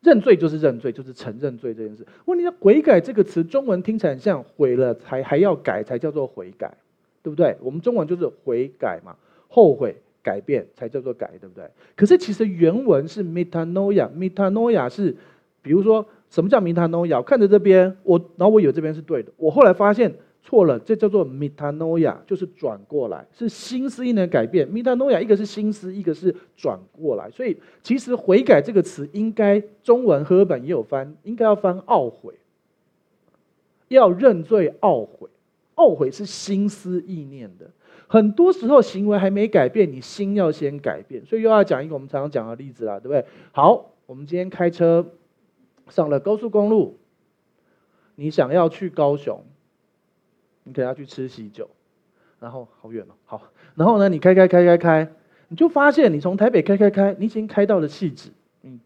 认罪就是认罪，就是承认罪这件事。问题是悔改这个词，中文听起来很像悔了还还要改才叫做悔改，对不对？我们中文就是悔改嘛，后悔改变才叫做改，对不对？可是其实原文是 metanoia，metanoia 是，比如说什么叫 metanoia？看着这边，我然后我以为这边是对的，我后来发现。错了，这叫做 metanoia，就是转过来，是心思意念改变。metanoia 一个是心思，一个是转过来，所以其实悔改这个词应该中文和本也有翻，应该要翻懊悔，要认罪懊悔。懊悔是心思意念的，很多时候行为还没改变，你心要先改变。所以又要讲一个我们常常讲的例子啦，对不对？好，我们今天开车上了高速公路，你想要去高雄。你可能要去吃喜酒，然后好远哦，好，然后呢，你开开开开开，你就发现你从台北开开开，你已经开到了汐止，嗯，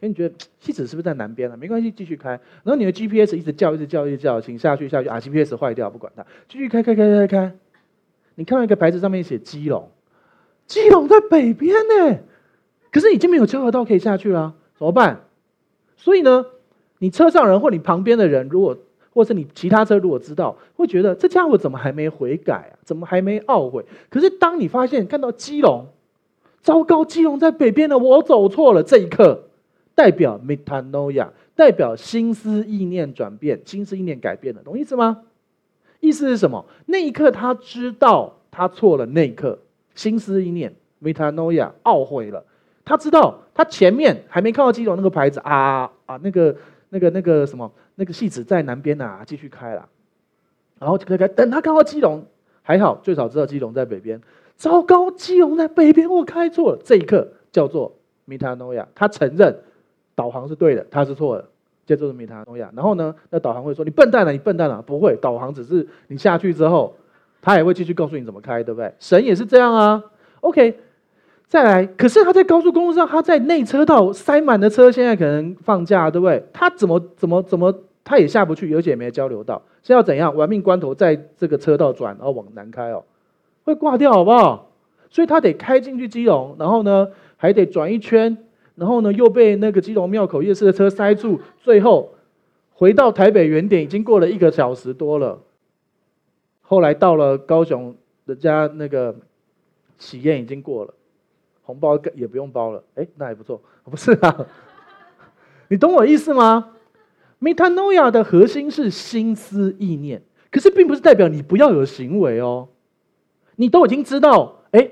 因你觉得汐止是不是在南边啊？没关系，继续开。然后你的 GPS 一直叫，一直叫，一直叫，请下去下去啊！GPS 坏掉，不管它，继续开开开开开。你看到一个牌子上面写基隆，基隆在北边呢，可是已经没有交流道可以下去了，怎么办？所以呢，你车上人或你旁边的人如果或是你其他车如果知道，会觉得这家伙怎么还没悔改啊？怎么还没懊悔？可是当你发现看到基隆，糟糕，基隆在北边的，我走错了。这一刻代表 metanoia，代表心思意念转变，心思意念改变了，懂意思吗？意思是什么？那一刻他知道他错了，那一刻心思意念 metanoia 懊悔了。他知道他前面还没看到基隆那个牌子啊啊，那个那个那个什么。那个戏子在南边啊，继续开了，然后开开，等他看到基隆，还好，最少知道基隆在北边。糟糕，基隆在北边，我开错了。这一刻叫做 metanoia，他承认导航是对的，他是错的，这就是 metanoia。然后呢，那导航会说：“你笨蛋啊，你笨蛋啊！”不会，导航只是你下去之后，他也会继续告诉你怎么开，对不对？神也是这样啊。OK。再来，可是他在高速公路上，他在内车道塞满了车，现在可能放假，对不对？他怎么怎么怎么，他也下不去，而且也没交流道，现在要怎样？玩命关头在这个车道转，然后往南开哦，会挂掉好不好？所以他得开进去基隆，然后呢还得转一圈，然后呢又被那个基隆庙口夜市的车塞住，最后回到台北原点已经过了一个小时多了。后来到了高雄的家，那个喜宴已经过了。红包也不用包了，哎，那还不错，不是啊？你懂我意思吗？Metanoia 的核心是心思意念，可是并不是代表你不要有行为哦。你都已经知道，哎，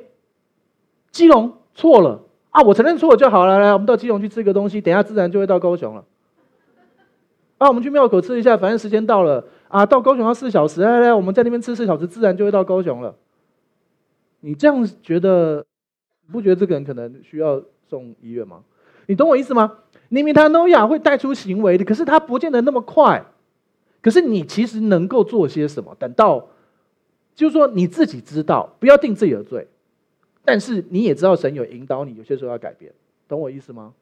基隆错了啊，我承认错了就好了。来，我们到基隆去吃个东西，等下自然就会到高雄了。啊，我们去庙口吃一下，反正时间到了啊，到高雄要四小时。来来，我们在那边吃四小时，自然就会到高雄了。你这样觉得？不觉得这个人可能需要送医院吗？你懂我意思吗？你 metanoia 会带出行为的，可是他不见得那么快。可是你其实能够做些什么？等到，就是说你自己知道，不要定自己的罪，但是你也知道神有引导你，有些时候要改变，懂我意思吗？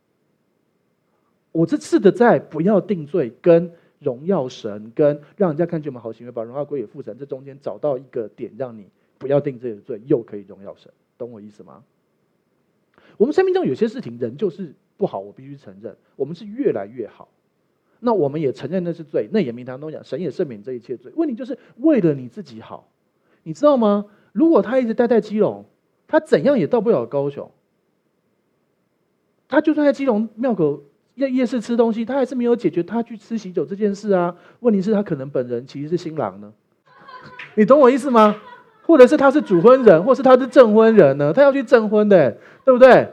我这次的在不要定罪，跟荣耀神，跟让人家看见我们好行为，把荣耀归给父神，这中间找到一个点，让你不要定自己的罪，又可以荣耀神，懂我意思吗？我们生命中有些事情人就是不好，我必须承认，我们是越来越好。那我们也承认那是罪，那也明堂都讲，神也赦免这一切罪。问题就是为了你自己好，你知道吗？如果他一直待在基隆，他怎样也到不了高雄。他就算在基隆庙口夜夜市吃东西，他还是没有解决他去吃喜酒这件事啊。问题是，他可能本人其实是新郎呢，你懂我意思吗？或者是他是主婚人，或是他是证婚人呢？他要去证婚的，对不对？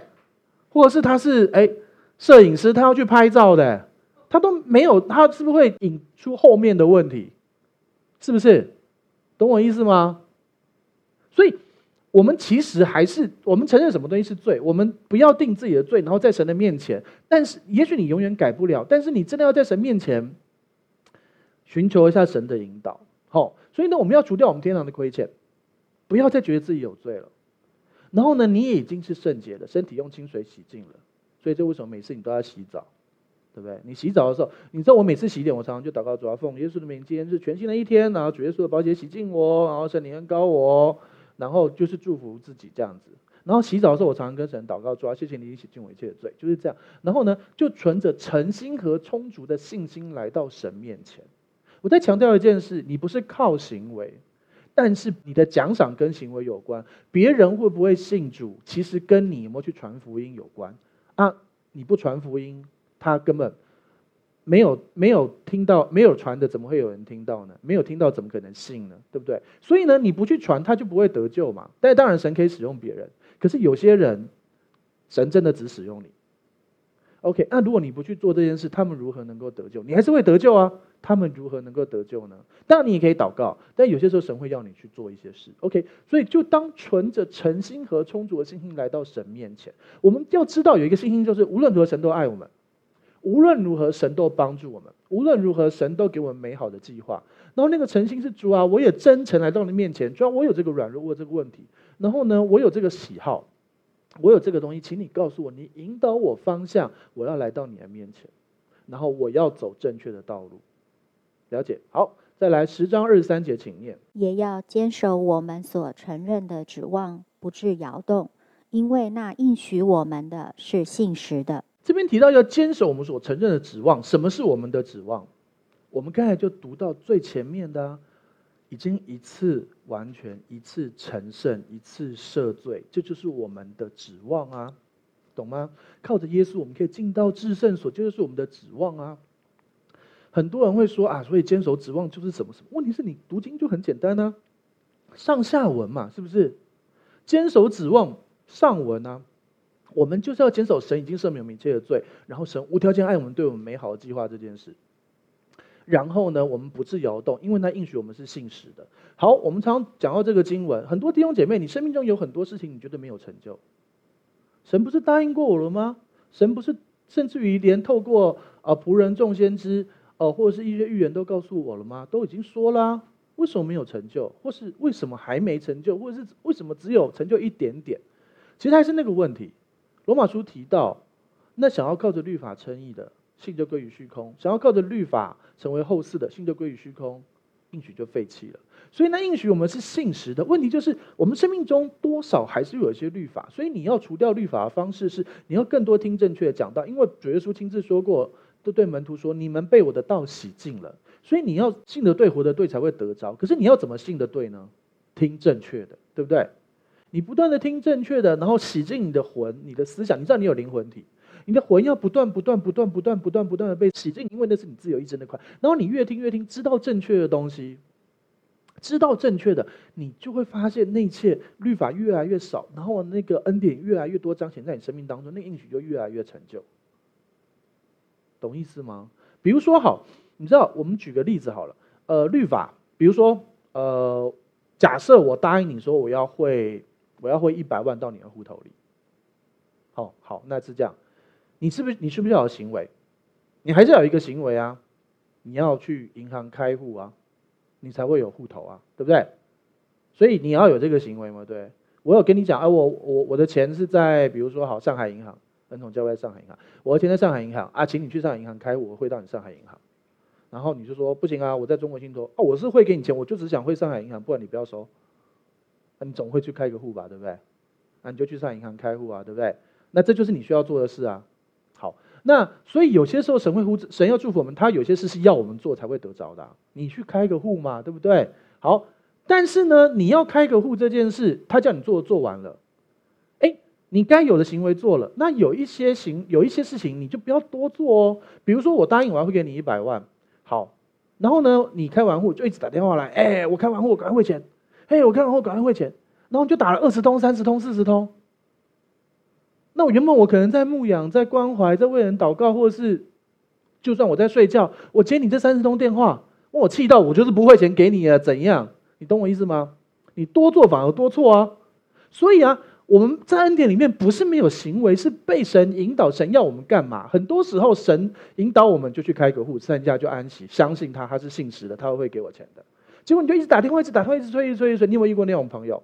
或者是他是哎摄影师，他要去拍照的。他都没有，他是不是会引出后面的问题？是不是？懂我意思吗？所以，我们其实还是我们承认什么东西是罪，我们不要定自己的罪，然后在神的面前。但是，也许你永远改不了，但是你真的要在神面前寻求一下神的引导。好，所以呢，我们要除掉我们天堂的亏欠，不要再觉得自己有罪了。然后呢，你也已经是圣洁的，身体用清水洗净了。所以，这为什么每次你都要洗澡？对不对？你洗澡的时候，你知道我每次洗脸，我常常就祷告主啊，奉耶稣的名，今天是全新的一天，然后主耶稣的宝血洗净我，然后圣灵恩膏我，然后就是祝福自己这样子。然后洗澡的时候，我常常跟神祷告主啊，谢谢你洗净我一切的罪，就是这样。然后呢，就存着诚心和充足的信心来到神面前。我再强调一件事，你不是靠行为，但是你的奖赏跟行为有关。别人会不会信主，其实跟你有没有去传福音有关啊。你不传福音。他根本没有没有听到，没有传的，怎么会有人听到呢？没有听到，怎么可能信呢？对不对？所以呢，你不去传，他就不会得救嘛。但当然，神可以使用别人，可是有些人，神真的只使用你。OK，那如果你不去做这件事，他们如何能够得救？你还是会得救啊。他们如何能够得救呢？当然，你也可以祷告，但有些时候神会要你去做一些事。OK，所以就当存着诚心和充足的信心来到神面前。我们要知道有一个信心，就是无论如何，神都爱我们。无论如何，神都帮助我们；无论如何，神都给我们美好的计划。然后那个诚心是主啊，我也真诚来到你面前，主要我有这个软弱，我有这个问题。然后呢，我有这个喜好，我有这个东西，请你告诉我，你引导我方向，我要来到你的面前，然后我要走正确的道路。了解？好，再来十章二十三节，请念。也要坚守我们所承认的指望，不致摇动，因为那应许我们的是信实的。这边提到要坚守我们所承认的指望，什么是我们的指望？我们刚才就读到最前面的啊，已经一次完全、一次成圣、一次赦罪，这就是我们的指望啊，懂吗？靠着耶稣，我们可以进到至圣所，这就是我们的指望啊。很多人会说啊，所以坚守指望就是什么什么？问题是你读经就很简单啊，上下文嘛，是不是？坚守指望上文啊。我们就是要坚守神已经赦免我们一切的罪，然后神无条件爱我们，对我们美好的计划这件事。然后呢，我们不自摇动，因为那应许我们是信实的。好，我们常常讲到这个经文，很多弟兄姐妹，你生命中有很多事情你觉得没有成就，神不是答应过我了吗？神不是甚至于连透过啊仆人众先知哦、或者是一些预言都告诉我了吗？都已经说啦，为什么没有成就？或是为什么还没成就？或者是为什么只有成就一点点？其实还是那个问题。罗马书提到，那想要靠着律法称义的，信就归于虚空；想要靠着律法成为后世的，信就归于虚空，应许就废弃了。所以那应许我们是信实的。问题就是，我们生命中多少还是有一些律法，所以你要除掉律法的方式是，你要更多听正确的讲道。因为主耶稣亲自说过，都对门徒说：“你们被我的道洗净了。”所以你要信得对，活得对，才会得着。可是你要怎么信得对呢？听正确的，对不对？你不断的听正确的，然后洗净你的魂、你的思想。你知道你有灵魂体，你的魂要不断、不断、不断、不断、不断、不断的被洗净，因为那是你自由意志那块。然后你越听越听，知道正确的东西，知道正确的，你就会发现那一切律法越来越少，然后那个恩典越来越多彰显在你生命当中，那应许就越来越成就。懂意思吗？比如说，好，你知道，我们举个例子好了，呃，律法，比如说，呃，假设我答应你说我要汇。我要汇一百万到你的户头里。好好，那是这样。你是不是你需不需要有行为？你还是要有一个行为啊，你要去银行开户啊，你才会有户头啊，对不对？所以你要有这个行为嘛，对。我有跟你讲，啊，我我我的钱是在，比如说好上海银行，恩统教会上海银行，我的钱在上海银行啊，请你去上海银行开户，我汇到你上海银行。然后你就说不行啊，我在中国信托，哦、我是会给你钱，我就只想汇上海银行，不然你不要收。那你总会去开个户吧，对不对？那你就去上海银行开户啊，对不对？那这就是你需要做的事啊。那所以有些时候神会呼，神要祝福我们，他有些事是要我们做才会得着的。你去开个户嘛，对不对？好，但是呢，你要开个户这件事，他叫你做，做完了，哎，你该有的行为做了，那有一些行，有一些事情你就不要多做哦。比如说，我答应完会给你一百万，好，然后呢，你开完户就一直打电话来，哎，我开完户赶快汇钱，嘿，我开完户赶快汇钱，然后就打了二十通、三十通、四十通。那我原本我可能在牧养、在关怀、在为人祷告，或者是就算我在睡觉，我接你这三十通电话，我气到我就是不汇钱给你啊，怎样？你懂我意思吗？你多做反而多错啊！所以啊，我们在恩典里面不是没有行为，是被神引导。神要我们干嘛？很多时候神引导我们就去开个户，剩下就安息，相信他，他是信实的，他会给我钱的。结果你就一直打电话，一直打电话，一直催，一直催，一直催。你有没有遇过那种朋友？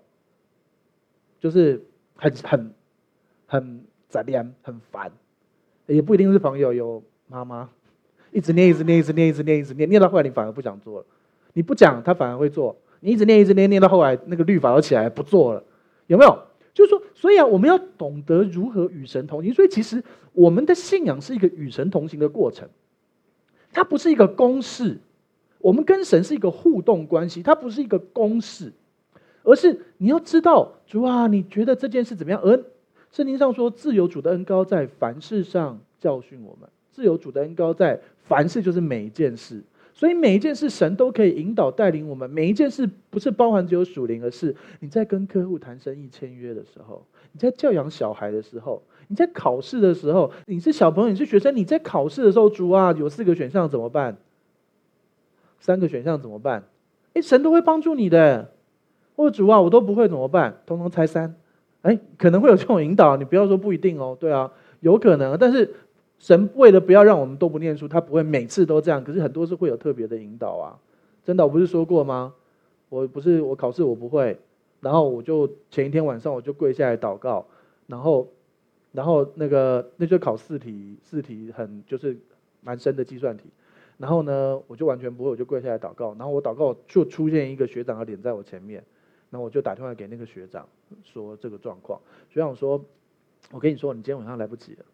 就是很很。很杂念，很烦，也不一定是朋友。有妈妈一直念，一直念，一直念，一直念，一直念，念到后来你反而不想做了。你不讲，他反而会做。你一直念，一直念，念到后来那个律法都起来不做了，有没有？就是说，所以啊，我们要懂得如何与神同行。所以其实我们的信仰是一个与神同行的过程，它不是一个公式。我们跟神是一个互动关系，它不是一个公式，而是你要知道主啊，你觉得这件事怎么样？而圣经上说，自由主的恩高在凡事上教训我们。自由主的恩高在凡事，就是每一件事。所以每一件事，神都可以引导带领我们。每一件事不是包含只有属灵，而是你在跟客户谈生意签约的时候，你在教养小孩的时候，你在考试的时候，你是小朋友，你是学生，你在考试的时候，主啊，有四个选项怎么办？三个选项怎么办？诶，神都会帮助你的。我主啊，我都不会怎么办？通通猜三。哎，可能会有这种引导，你不要说不一定哦。对啊，有可能。但是神为了不要让我们都不念书，他不会每次都这样。可是很多是会有特别的引导啊。真的，我不是说过吗？我不是我考试我不会，然后我就前一天晚上我就跪下来祷告，然后然后那个那就考四题，四题很就是蛮深的计算题，然后呢我就完全不会，我就跪下来祷告，然后我祷告就出现一个学长的脸在我前面。那我就打电话给那个学长，说这个状况。学长说：“我跟你说，你今天晚上来不及了，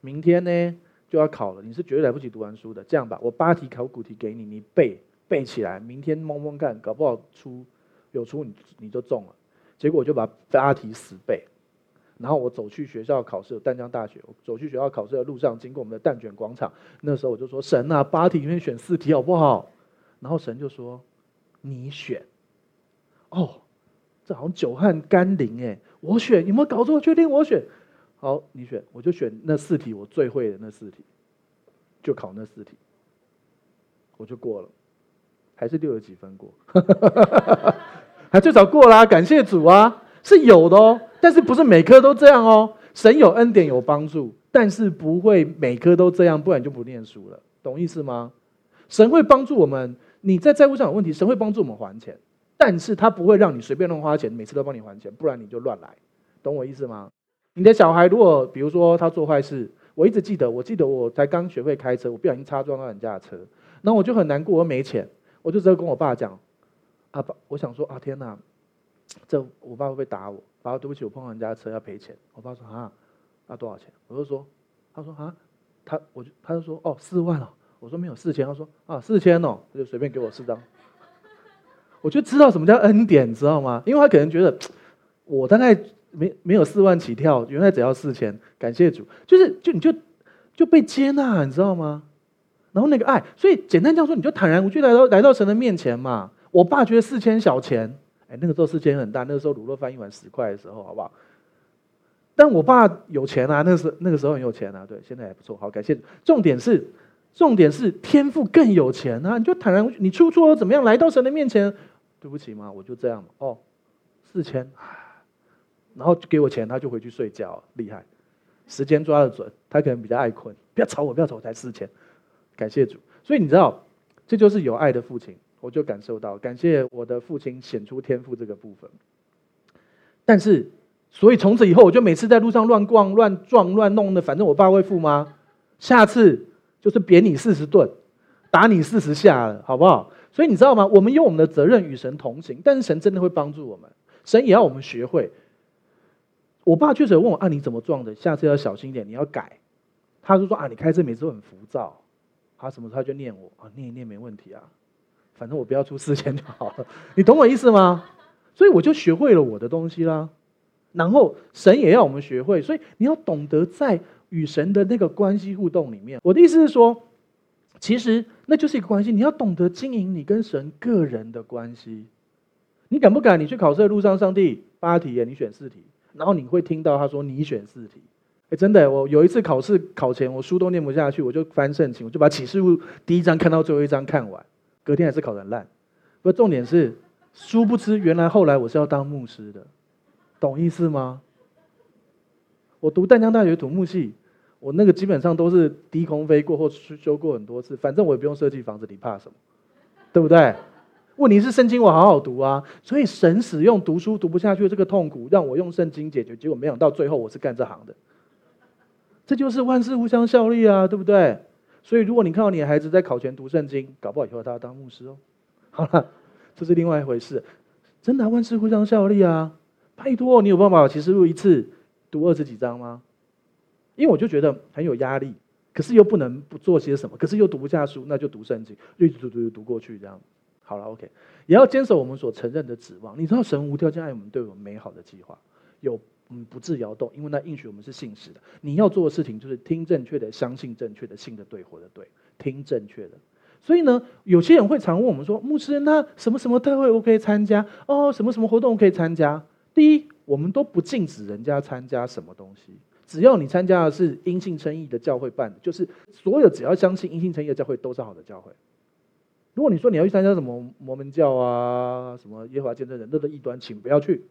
明天呢就要考了，你是绝对来不及读完书的。这样吧，我八题考古题给你，你背背起来，明天蒙蒙看，搞不好出有出你你就中了。结果我就把八题死背，然后我走去学校考试，淡江大学。我走去学校考试的路上，经过我们的蛋卷广场，那时候我就说：神啊，八题里面选四题好不好？然后神就说：你选。哦。”这好像久旱甘霖哎！我选，有没有搞错？确定我选？好，你选，我就选那四题我最会的那四题，就考那四题，我就过了，还是六十几分过，还最早过啦、感谢主啊，是有的哦，但是不是每科都这样哦。神有恩典有帮助，但是不会每科都这样，不然就不念书了，懂意思吗？神会帮助我们，你在债务上有问题，神会帮助我们还钱。但是他不会让你随便乱花钱，每次都帮你还钱，不然你就乱来，懂我意思吗？你的小孩如果比如说他做坏事，我一直记得，我记得我才刚学会开车，我不小心擦撞到人家的车，然后我就很难过，我没钱，我就只有跟我爸讲，啊爸，我想说啊天哪，这我爸会不会打我？爸，对不起，我碰到人家的车要赔钱。我爸说啊，那多少钱？我就说，他说啊，他我就他就说哦四万哦，我说没有四千，他说啊四千哦，他就随便给我四张。我就知道什么叫恩典，知道吗？因为他可能觉得我大概没没有四万起跳，原来只要四千，感谢主，就是就你就就被接纳，你知道吗？然后那个爱，所以简单这样说，你就坦然无惧来到来到神的面前嘛。我爸觉得四千小钱，哎，那个时候四千很大，那个时候卤肉饭一碗十块的时候，好不好？但我爸有钱啊，那时那个时候很有钱啊，对，现在还不错，好，感谢。重点是重点是天赋更有钱啊，你就坦然无惧，你出错怎么样来到神的面前？对不起嘛，我就这样嘛哦，四千，然后就给我钱，他就回去睡觉，厉害，时间抓得准，他可能比较爱困，不要吵我，不要吵我，才四千，感谢主。所以你知道，这就是有爱的父亲，我就感受到，感谢我的父亲显出天赋这个部分。但是，所以从此以后，我就每次在路上乱逛、乱撞、乱弄的，反正我爸会付吗？下次就是扁你四十顿，打你四十下了，好不好？所以你知道吗？我们有我们的责任与神同行，但是神真的会帮助我们。神也要我们学会。我爸确实问我啊，你怎么撞的？下次要小心一点，你要改。他就说啊，你开车每次都很浮躁。他什么时候他就念我啊，念一念没问题啊，反正我不要出事情就好了。你懂我意思吗？所以我就学会了我的东西啦。然后神也要我们学会，所以你要懂得在与神的那个关系互动里面。我的意思是说，其实那就是一个关系，你要懂得经营你跟神个人的关系。你敢不敢？你去考试的路上，上帝八题，你选四题，然后你会听到他说你选四题。哎，真的，我有一次考试考前，我书都念不下去，我就翻圣经，我就把启示录第一章看到最后一章看完，隔天还是考得烂。不过重点是，殊不知原来后来我是要当牧师的，懂意思吗？我读淡江大学土木系，我那个基本上都是低空飞过或修过很多次，反正我也不用设计房子，你怕什么？对不对？问题是圣经我好好读啊，所以神使用读书读不下去的这个痛苦，让我用圣经解决，结果没想到最后我是干这行的。这就是万事互相效力啊，对不对？所以如果你看到你的孩子在考前读圣经，搞不好以后他要当牧师哦。好了，这是另外一回事。真的，万事互相效力啊！拜托，你有办法其实录一次读二十几章吗？因为我就觉得很有压力，可是又不能不做些什么，可是又读不下书，那就读圣经，就一直读读读过去这样。好了，OK，也要坚守我们所承认的指望。你知道神无条件爱我们，对我们美好的计划有。嗯，不致摇动，因为那应许我们是信实的。你要做的事情就是听正确的，相信正确的，信的对，活的对，听正确的。所以呢，有些人会常问我们说：“牧师，那什么什么特会我可以参加？哦，什么什么活动我可以参加？”第一，我们都不禁止人家参加什么东西，只要你参加的是因信称义的教会办的，就是所有只要相信因信称义的教会都是好的教会。如果你说你要去参加什么摩门教啊，什么耶和华见证人，那个异端，请不要去，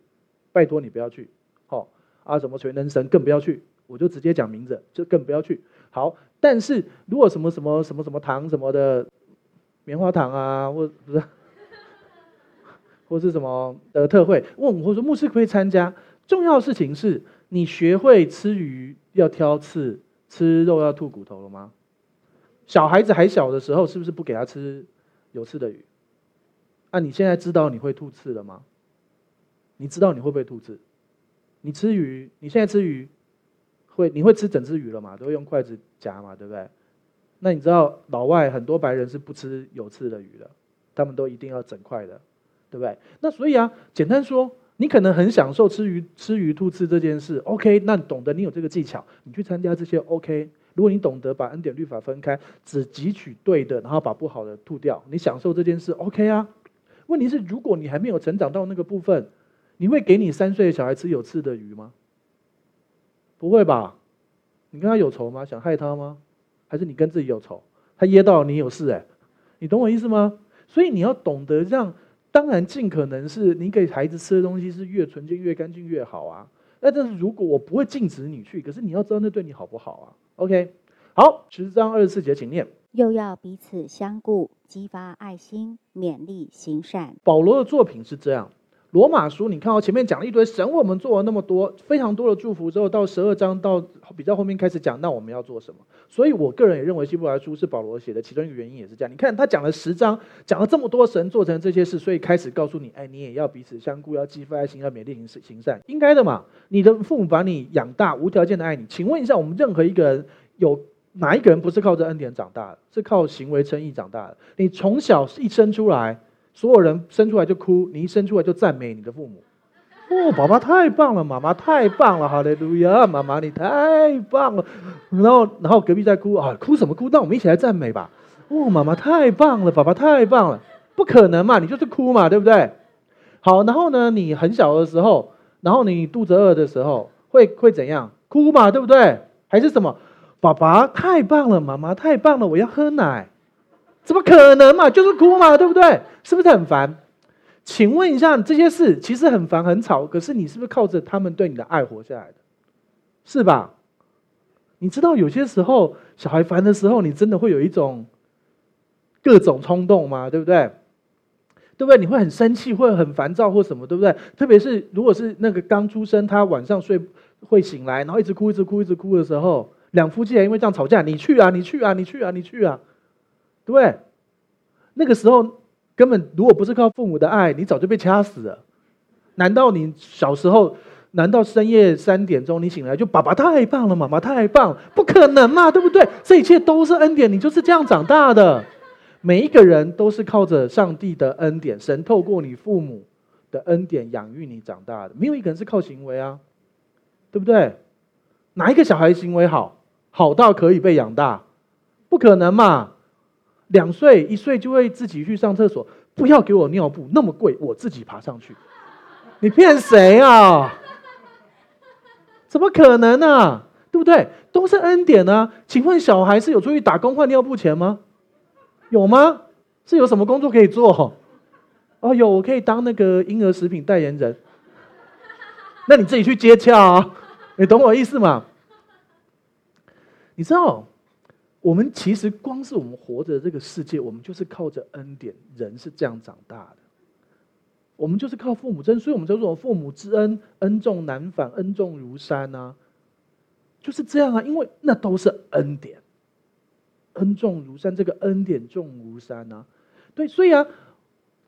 拜托你不要去。好啊，什么全能神更不要去，我就直接讲名字，就更不要去。好，但是如果什么什么什么什么堂什么的棉花糖啊，或不是，或是什么的特会，问我或者说牧师可以参加？重要的事情是你学会吃鱼要挑刺，吃肉要吐骨头了吗？小孩子还小的时候，是不是不给他吃有刺的鱼？啊，你现在知道你会吐刺了吗？你知道你会不会吐刺？你吃鱼，你现在吃鱼，会你会吃整只鱼了嘛？都会用筷子夹嘛，对不对？那你知道老外很多白人是不吃有刺的鱼的，他们都一定要整块的，对不对？那所以啊，简单说，你可能很享受吃鱼吃鱼吐刺这件事，OK？那懂得你有这个技巧，你去参加这些 OK？如果你懂得把恩典律法分开，只汲取对的，然后把不好的吐掉，你享受这件事 OK 啊？问题是，如果你还没有成长到那个部分。你会给你三岁的小孩吃有刺的鱼吗？不会吧？你跟他有仇吗？想害他吗？还是你跟自己有仇？他噎到你有事哎，你懂我意思吗？所以你要懂得让，当然尽可能是你给孩子吃的东西是越纯净越干净越好啊。那但是如果我不会禁止你去，可是你要知道那对你好不好啊？OK，好，十章二十四节，请念。又要彼此相顾，激发爱心，勉励行善。保罗的作品是这样。罗马书，你看到前面讲了一堆神，我们做了那么多非常多的祝福之后，到十二章到比较后面开始讲，那我们要做什么？所以我个人也认为希伯来书是保罗写的，其中一个原因也是这样。你看他讲了十章，讲了这么多神做成这些事，所以开始告诉你，哎，你也要彼此相顾，要激发爱心，要勉励行行善，应该的嘛。你的父母把你养大，无条件的爱你。请问一下，我们任何一个人有哪一个人不是靠着恩典长大的？是靠行为称义长大的？你从小一生出来。所有人生出来就哭，你一生出来就赞美你的父母。哦，爸爸太棒了，妈妈太棒了，哈利路亚，妈妈你太棒了。然后，然后隔壁在哭啊，哭什么哭？那我们一起来赞美吧。哦，妈妈太棒了，爸爸太棒了。不可能嘛，你就是哭嘛，对不对？好，然后呢，你很小的时候，然后你肚子饿的时候，会会怎样？哭嘛，对不对？还是什么？爸爸太棒了，妈妈太棒了，我要喝奶。怎么可能嘛？就是哭嘛，对不对？是不是很烦？请问一下，这些事其实很烦很吵，可是你是不是靠着他们对你的爱活下来的？是吧？你知道有些时候小孩烦的时候，你真的会有一种各种冲动吗？对不对？对不对？你会很生气，会很烦躁或什么，对不对？特别是如果是那个刚出生，他晚上睡会醒来，然后一直哭，一直哭，一直哭的时候，两夫妻还因为这样吵架，你去啊，你去啊，你去啊，你去啊。对，那个时候根本如果不是靠父母的爱，你早就被掐死了。难道你小时候难道深夜三点钟你醒来就爸爸太棒了，妈妈太棒？不可能嘛，对不对？这一切都是恩典，你就是这样长大的。每一个人都是靠着上帝的恩典，神透过你父母的恩典养育你长大的，没有一个人是靠行为啊，对不对？哪一个小孩行为好，好到可以被养大？不可能嘛！两岁一岁就会自己去上厕所，不要给我尿布，那么贵，我自己爬上去。你骗谁啊？怎么可能呢、啊？对不对？都是恩典啊！请问小孩是有出去打工换尿布钱吗？有吗？是有什么工作可以做？哦，有，我可以当那个婴儿食品代言人。那你自己去接洽啊！你懂我意思吗？你知道？我们其实光是我们活着这个世界，我们就是靠着恩典，人是这样长大的。我们就是靠父母真，所以我们叫做父母之恩，恩重难返，恩重如山啊，就是这样啊，因为那都是恩典，恩重如山，这个恩典重如山啊，对，所以啊。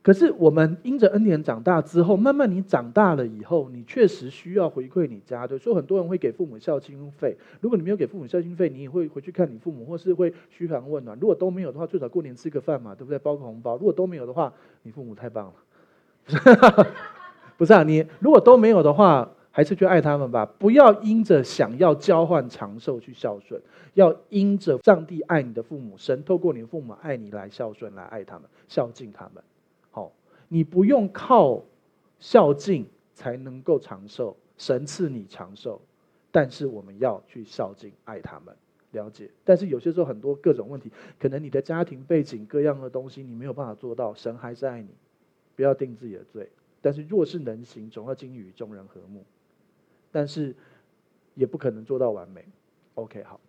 可是我们因着恩典长大之后，慢慢你长大了以后，你确实需要回馈你家，对，所以很多人会给父母孝亲费。如果你没有给父母孝亲费，你也会回去看你父母，或是会嘘寒问暖。如果都没有的话，最少过年吃个饭嘛，对不对？包个红包。如果都没有的话，你父母太棒了，不是啊？你如果都没有的话，还是去爱他们吧。不要因着想要交换长寿去孝顺，要因着上帝爱你的父母，神透过你的父母爱你来孝顺，来爱他们，孝敬他们。你不用靠孝敬才能够长寿，神赐你长寿，但是我们要去孝敬爱他们，了解。但是有些时候很多各种问题，可能你的家庭背景各样的东西你没有办法做到，神还是爱你，不要定自己的罪。但是若是能行，总要经与众人和睦，但是也不可能做到完美。OK，好。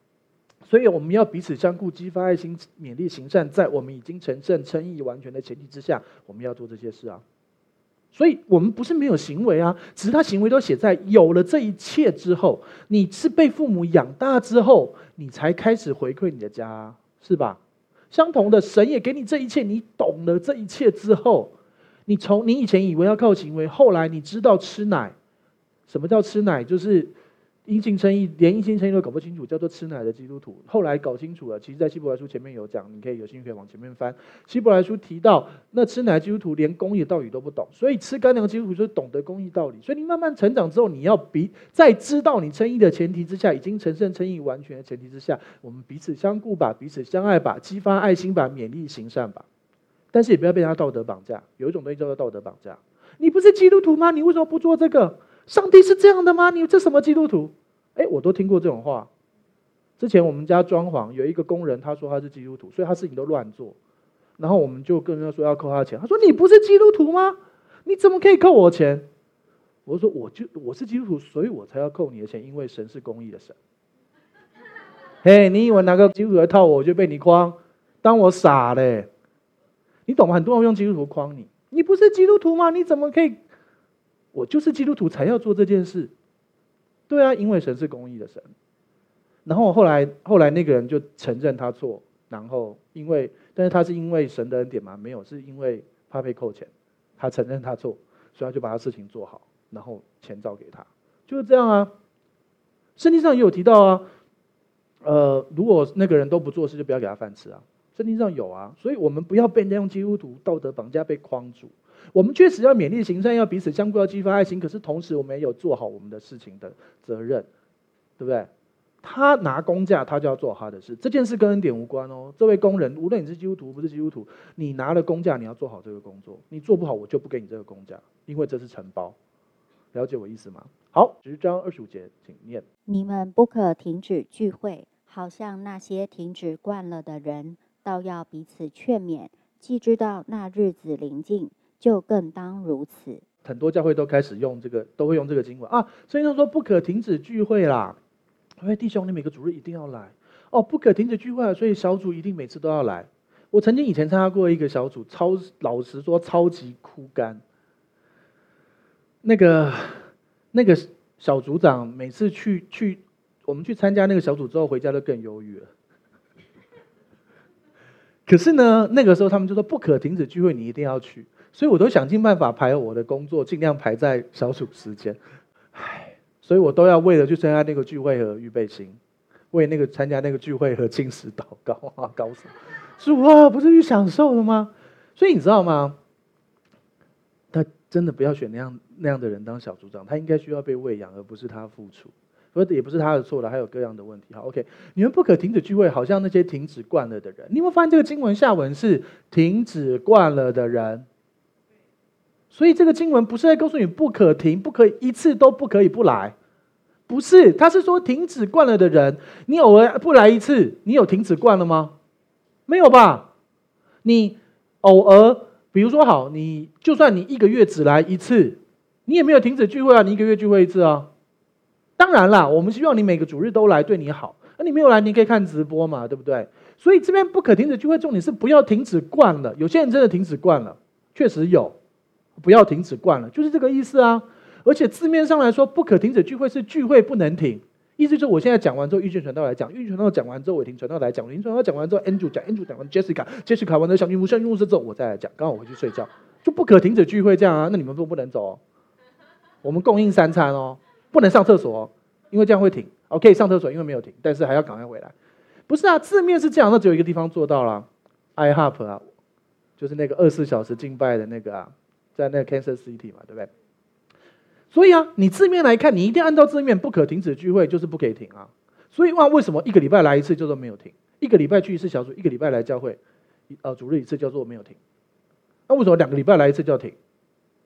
所以我们要彼此相顾，激发爱心，勉励行善，在我们已经成圣、称义完全的前提之下，我们要做这些事啊。所以我们不是没有行为啊，只是他行为都写在有了这一切之后，你是被父母养大之后，你才开始回馈你的家，是吧？相同的，神也给你这一切，你懂了这一切之后，你从你以前以为要靠行为，后来你知道吃奶，什么叫吃奶？就是。因信称义，连因信称义都搞不清楚，叫做吃奶的基督徒。后来搞清楚了，其实，在希伯来书前面有讲，你可以有兴趣可以往前面翻。希伯来书提到，那吃奶的基督徒连公义道理都不懂，所以吃干粮基督徒就是懂得公义道理。所以你慢慢成长之后，你要比在知道你称义的前提之下，已经成圣称义完全的前提之下，我们彼此相顾吧，彼此相爱吧，激发爱心吧，勉励行善吧。但是也不要被他道德绑架。有一种东西叫做道德绑架。你不是基督徒吗？你为什么不做这个？上帝是这样的吗？你这什么基督徒？哎，我都听过这种话。之前我们家装潢有一个工人，他说他是基督徒，所以他事情都乱做。然后我们就跟他说要扣他钱，他说你不是基督徒吗？你怎么可以扣我钱？我说我就我是基督徒，所以我才要扣你的钱，因为神是公义的神。嘿，你以为拿个基督徒来套我，我就被你诓？当我傻嘞？你懂吗？很多人用基督徒诓你，你不是基督徒吗？你怎么可以？我就是基督徒才要做这件事。对啊，因为神是公义的神。然后后来后来那个人就承认他错，然后因为但是他是因为神的恩典吗？没有，是因为怕被扣钱，他承认他错，所以他就把他事情做好，然后钱照给他，就是这样啊。圣经上也有提到啊，呃，如果那个人都不做事，就不要给他饭吃啊。圣经上有啊，所以我们不要被那种基督徒道德绑架，被框住。我们确实要勉励行善，要彼此相顾，要激发爱心。可是同时，我们也有做好我们的事情的责任，对不对？他拿工价，他就要做好他的事。这件事跟恩典无关哦。这位工人，无论你是基督徒不是基督徒，你拿了工价，你要做好这个工作。你做不好，我就不给你这个工价，因为这是承包。了解我意思吗？好，十章二十五节，请念：你们不可停止聚会，好像那些停止惯了的人。倒要彼此劝勉，既知道那日子临近，就更当如此。很多教会都开始用这个，都会用这个经文啊。所以他说不可停止聚会啦。因为弟兄，你每个主日一定要来哦，不可停止聚会，所以小组一定每次都要来。我曾经以前参加过一个小组，超老实说超级枯干。那个那个小组长每次去去我们去参加那个小组之后，回家就更忧郁了。可是呢，那个时候他们就说不可停止聚会，你一定要去。所以我都想尽办法排我的工作，尽量排在小组时间。唉，所以我都要为了去参加那个聚会和预备心，为那个参加那个聚会和进食祷告啊，告诉主啊，不是去享受的吗？所以你知道吗？他真的不要选那样那样的人当小组长，他应该需要被喂养，而不是他付出。所以也不是他的错了，还有各样的问题。好，OK，你们不可停止聚会，好像那些停止惯了的人。你有没有发现这个经文下文是停止惯了的人？所以这个经文不是在告诉你不可停，不可以一次都不可以不来，不是，他是说停止惯了的人。你偶尔不来一次，你有停止惯了吗？没有吧？你偶尔，比如说好，你就算你一个月只来一次，你也没有停止聚会啊，你一个月聚会一次啊。当然啦，我们希望你每个主日都来，对你好。那你没有来，你可以看直播嘛，对不对？所以这边不可停止聚会，重点是不要停止惯了。有些人真的停止惯了，确实有，不要停止惯了，就是这个意思啊。而且字面上来说，不可停止聚会是聚会不能停，意思就是我现在讲完之后，玉俊传道来讲，玉俊传道讲完之后，伟霆传道来讲，伟霆传道讲完之后，Andrew 讲，Andrew 讲完，Jessica，Jessica 完了，小女巫、小女巫之后，我再来讲。刚好我回去睡觉，就不可停止聚会这样啊。那你们都不能走哦，我们供应三餐哦。不能上厕所，哦因为这样会停。OK，上厕所，因为没有停，但是还要赶快回来。不是啊，字面是这样，那只有一个地方做到了，IHOP 啊，就是那个二十四小时敬拜的那个啊，在那个 Kansas City 嘛，对不对？所以啊，你字面来看，你一定按照字面，不可停止聚会，就是不可以停啊。所以哇，为什么一个礼拜来一次叫做没有停？一个礼拜去一次小组，一个礼拜来教会，呃，主日一次叫做没有停？那为什么两个礼拜来一次叫停？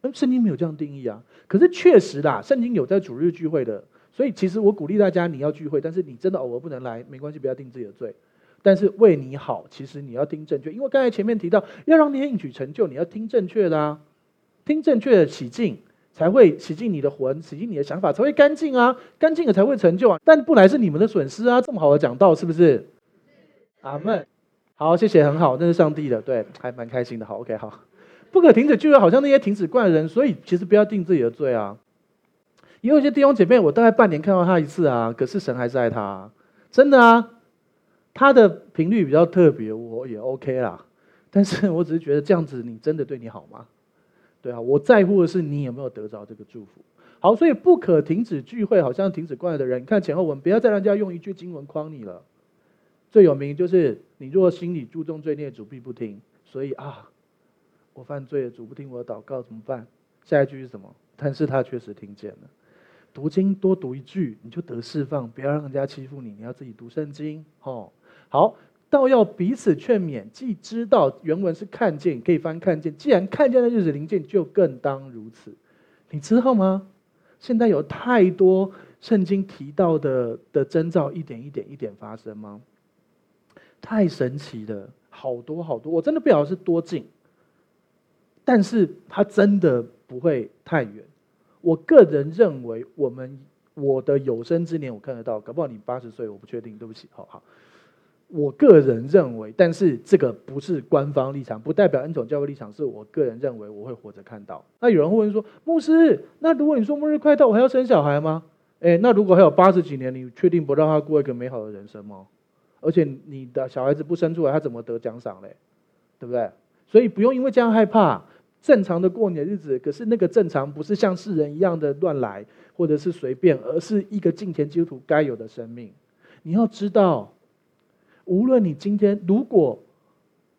嗯，圣经没有这样定义啊。可是确实啦，圣经有在主日聚会的，所以其实我鼓励大家，你要聚会，但是你真的偶尔不能来，没关系，不要定自己的罪。但是为你好，其实你要听正确，因为刚才前面提到，要让你应许成就，你要听正确的啊，听正确的洗净，才会洗净你的魂，洗净你的想法，才会干净啊，干净了才会成就啊。但不来是你们的损失啊，这么好的讲道是不是？阿门。好，谢谢，很好，那是上帝的，对，还蛮开心的。好，OK，好。不可停止聚会，好像那些停止惯的人，所以其实不要定自己的罪啊。也有一些弟兄姐妹，我大概半年看到他一次啊，可是神还是爱他啊，真的啊。他的频率比较特别，我也 OK 啦。但是我只是觉得这样子，你真的对你好吗？对啊，我在乎的是你有没有得着这个祝福。好，所以不可停止聚会，好像停止惯了的人，你看前后文，不要再让人家用一句经文框你了。最有名就是你若心里注重罪孽，主必不听。所以啊。我犯罪了，主不听我的祷告怎么办？下一句是什么？但是他确实听见了。读经多读一句，你就得释放，不要让人家欺负你。你要自己读圣经，哦，好，倒要彼此劝勉。既知道原文是看见，可以翻看见。既然看见的日子临近，就更当如此。你知道吗？现在有太多圣经提到的的征兆，一点一点一点发生吗？太神奇了，好多好多，我真的不晓得是多近。但是他真的不会太远。我个人认为，我们我的有生之年我看得到，搞不好你八十岁，我不确定，对不起，好好。我个人认为，但是这个不是官方立场，不代表恩宠教会立场，是我个人认为我会活着看到。那有人会问说，牧师，那如果你说末日快到，我还要生小孩吗？诶，那如果还有八十几年，你确定不让他过一个美好的人生吗？而且你的小孩子不生出来，他怎么得奖赏嘞？对不对？所以不用因为这样害怕。正常的过年日子，可是那个正常不是像世人一样的乱来，或者是随便，而是一个敬虔基督徒该有的生命。你要知道，无论你今天如果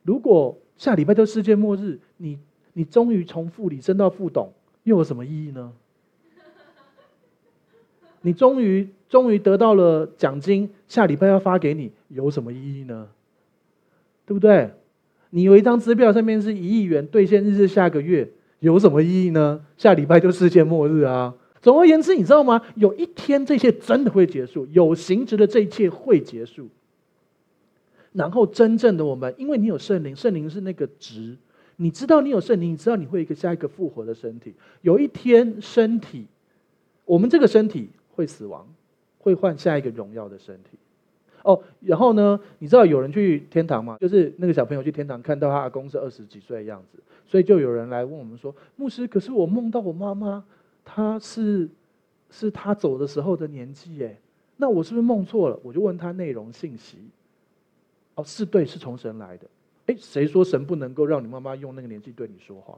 如果下礼拜就世界末日，你你终于从副理升到副董，又有什么意义呢？你终于终于得到了奖金，下礼拜要发给你，有什么意义呢？对不对？你有一张支票，上面是一亿元，兑现日是下个月，有什么意义呢？下礼拜就世界末日啊！总而言之，你知道吗？有一天这些真的会结束，有形质的这一切会结束。然后真正的我们，因为你有圣灵，圣灵是那个值，你知道你有圣灵，你知道你会一个下一个复活的身体。有一天身体，我们这个身体会死亡，会换下一个荣耀的身体。哦，然后呢？你知道有人去天堂吗？就是那个小朋友去天堂，看到他阿公是二十几岁的样子，所以就有人来问我们说：“牧师，可是我梦到我妈妈，她是是她走的时候的年纪耶，那我是不是梦错了？”我就问他内容信息。哦，是对，是从神来的。哎，谁说神不能够让你妈妈用那个年纪对你说话？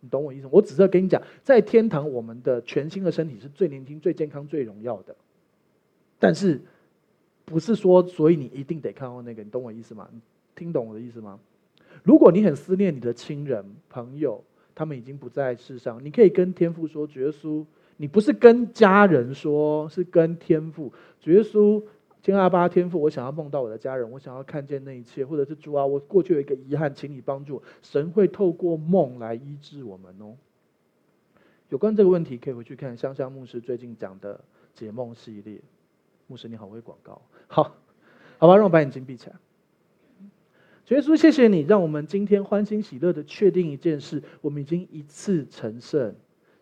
你懂我意思吗？我只是要跟你讲，在天堂，我们的全新的身体是最年轻、最健康、最荣耀的。但是，不是说，所以你一定得看到那个，你懂我意思吗？你听懂我的意思吗？如果你很思念你的亲人、朋友，他们已经不在世上，你可以跟天父说：“主耶稣，你不是跟家人说，是跟天父。主耶稣，天阿爸天父，我想要梦到我的家人，我想要看见那一切，或者是主啊，我过去有一个遗憾，请你帮助。神会透过梦来医治我们哦。有关这个问题，可以回去看香香牧师最近讲的解梦系列。牧师你好，会广告，好，好吧，让我把眼睛闭起来。主耶稣，谢谢你，让我们今天欢欣喜乐的确定一件事：我们已经一次成圣，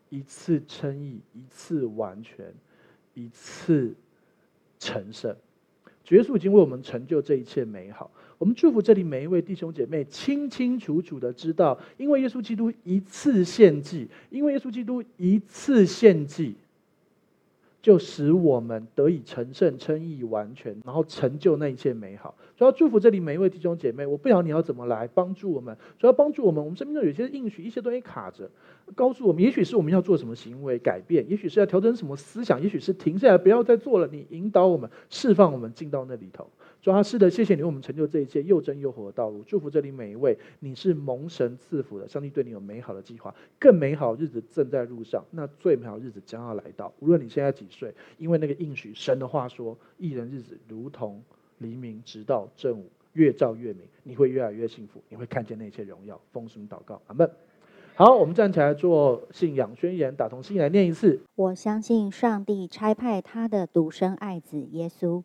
一次称义，一次完全，一次成圣。耶稣已经为我们成就这一切美好。我们祝福这里每一位弟兄姐妹，清清楚楚的知道，因为耶稣基督一次献祭，因为耶稣基督一次献祭。就使我们得以成圣、称义、完全，然后成就那一切美好。主要祝福这里每一位弟兄姐妹。我不晓得你要怎么来帮助我们，主要帮助我们。我们生命中有些应许，一些东西卡着，告诉我们，也许是我们要做什么行为改变，也许是要调整什么思想，也许是停下来不要再做了。你引导我们，释放我们进到那里头。主啊，是的，谢谢你为我们成就这一切又真又活的道路。祝福这里每一位，你是蒙神赐福的，上帝对你有美好的计划，更美好日子正在路上。那最美好日子将要来到。无论你现在几岁，因为那个应许，神的话说，一人日子如同黎明，直到正午，越照越明。你会越来越幸福，你会看见那些荣耀。奉神祷告，阿门。好，我们站起来做信仰宣言，打同心来念一次。我相信上帝差派他的独生爱子耶稣。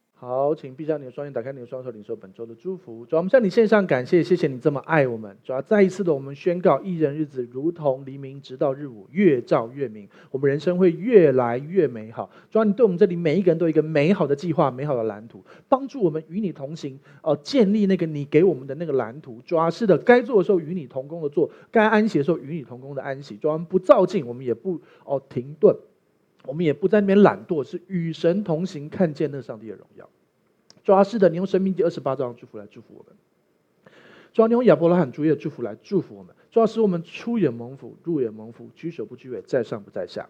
好，请闭上你的双眼，打开你的双手，领受本周的祝福。主，我们向你献上感谢，谢谢你这么爱我们。主要再一次的，我们宣告，一人日子如同黎明，直到日午，越照越明。我们人生会越来越美好。主要你对我们这里每一个人都有一个美好的计划、美好的蓝图，帮助我们与你同行，哦、建立那个你给我们的那个蓝图。主要是的，该做的时候与你同工的做，该安息的时候与你同工的安息。主要我们不躁进，我们也不哦停顿。我们也不在那边懒惰，是与神同行，看见那上帝的荣耀。主啊，是的，你用生命第二十八章祝福来祝福我们。主啊，你用亚伯拉罕主义的祝福来祝福我们。主啊，使我们出也蒙福，入也蒙福，举手不举尾，在上不在下。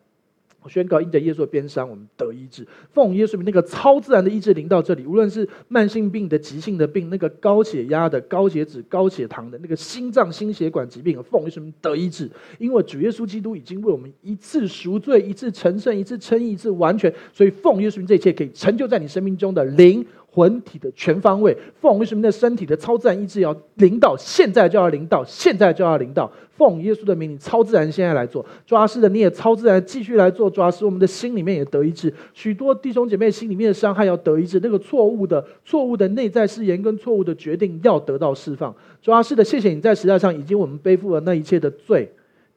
我宣告，因着耶稣的鞭伤，我们得医治。奉耶稣名，那个超自然的医治临到这里，无论是慢性病的、急性的病，那个高血压的、高血脂、高血糖的，那个心脏、心血管疾病，奉耶稣名得医治。因为主耶稣基督已经为我们一次赎罪、一次成圣、一次称义、一次完全，所以奉耶稣名，这一切可以成就在你生命中的灵。魂体的全方位，奉耶稣名的身体的超自然医治要临到，现在就要临到，现在就要临到。奉耶稣的名，你超自然现在来做，抓事的你也超自然继续来做，抓实我们的心里面也得医治。许多弟兄姐妹心里面的伤害要得医治，那个错误的、错误的内在誓言跟错误的决定要得到释放。抓事的，谢谢你在时代上已经我们背负了那一切的罪，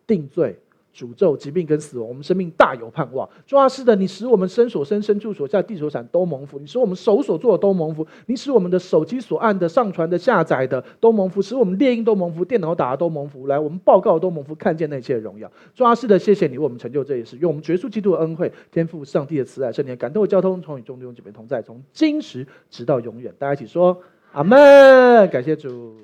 定罪。诅咒、疾病跟死亡，我们生命大有盼望。主啊，是的，你使我们身所生、身处所在、地所产都蒙福；你使我们手所做的都蒙福；你使我们的手机所按的、上传的、下载的都蒙福；使我们列印都蒙福，电脑打的都蒙福。来，我们报告都蒙福，看见那些荣耀。主啊，是的，谢谢你为我们成就这一事，用我们耶稣基督的恩惠、天父上帝的慈爱、圣灵感动的交通，从与众弟兄姐妹同在，从今时直到永远。大家一起说阿门，感谢主。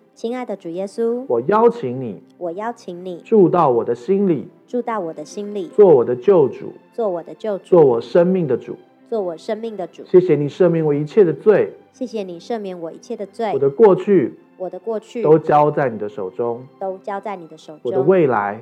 亲爱的主耶稣，我邀请你，我邀请你住到我的心里，住到我的心里，做我的救主，做我的救主，做我生命的主，做我生命的主。谢谢你赦免我一切的罪，谢谢你赦免我一切的罪。我的过去，我的过去都交在你的手中，都交在你的手中。我的未来。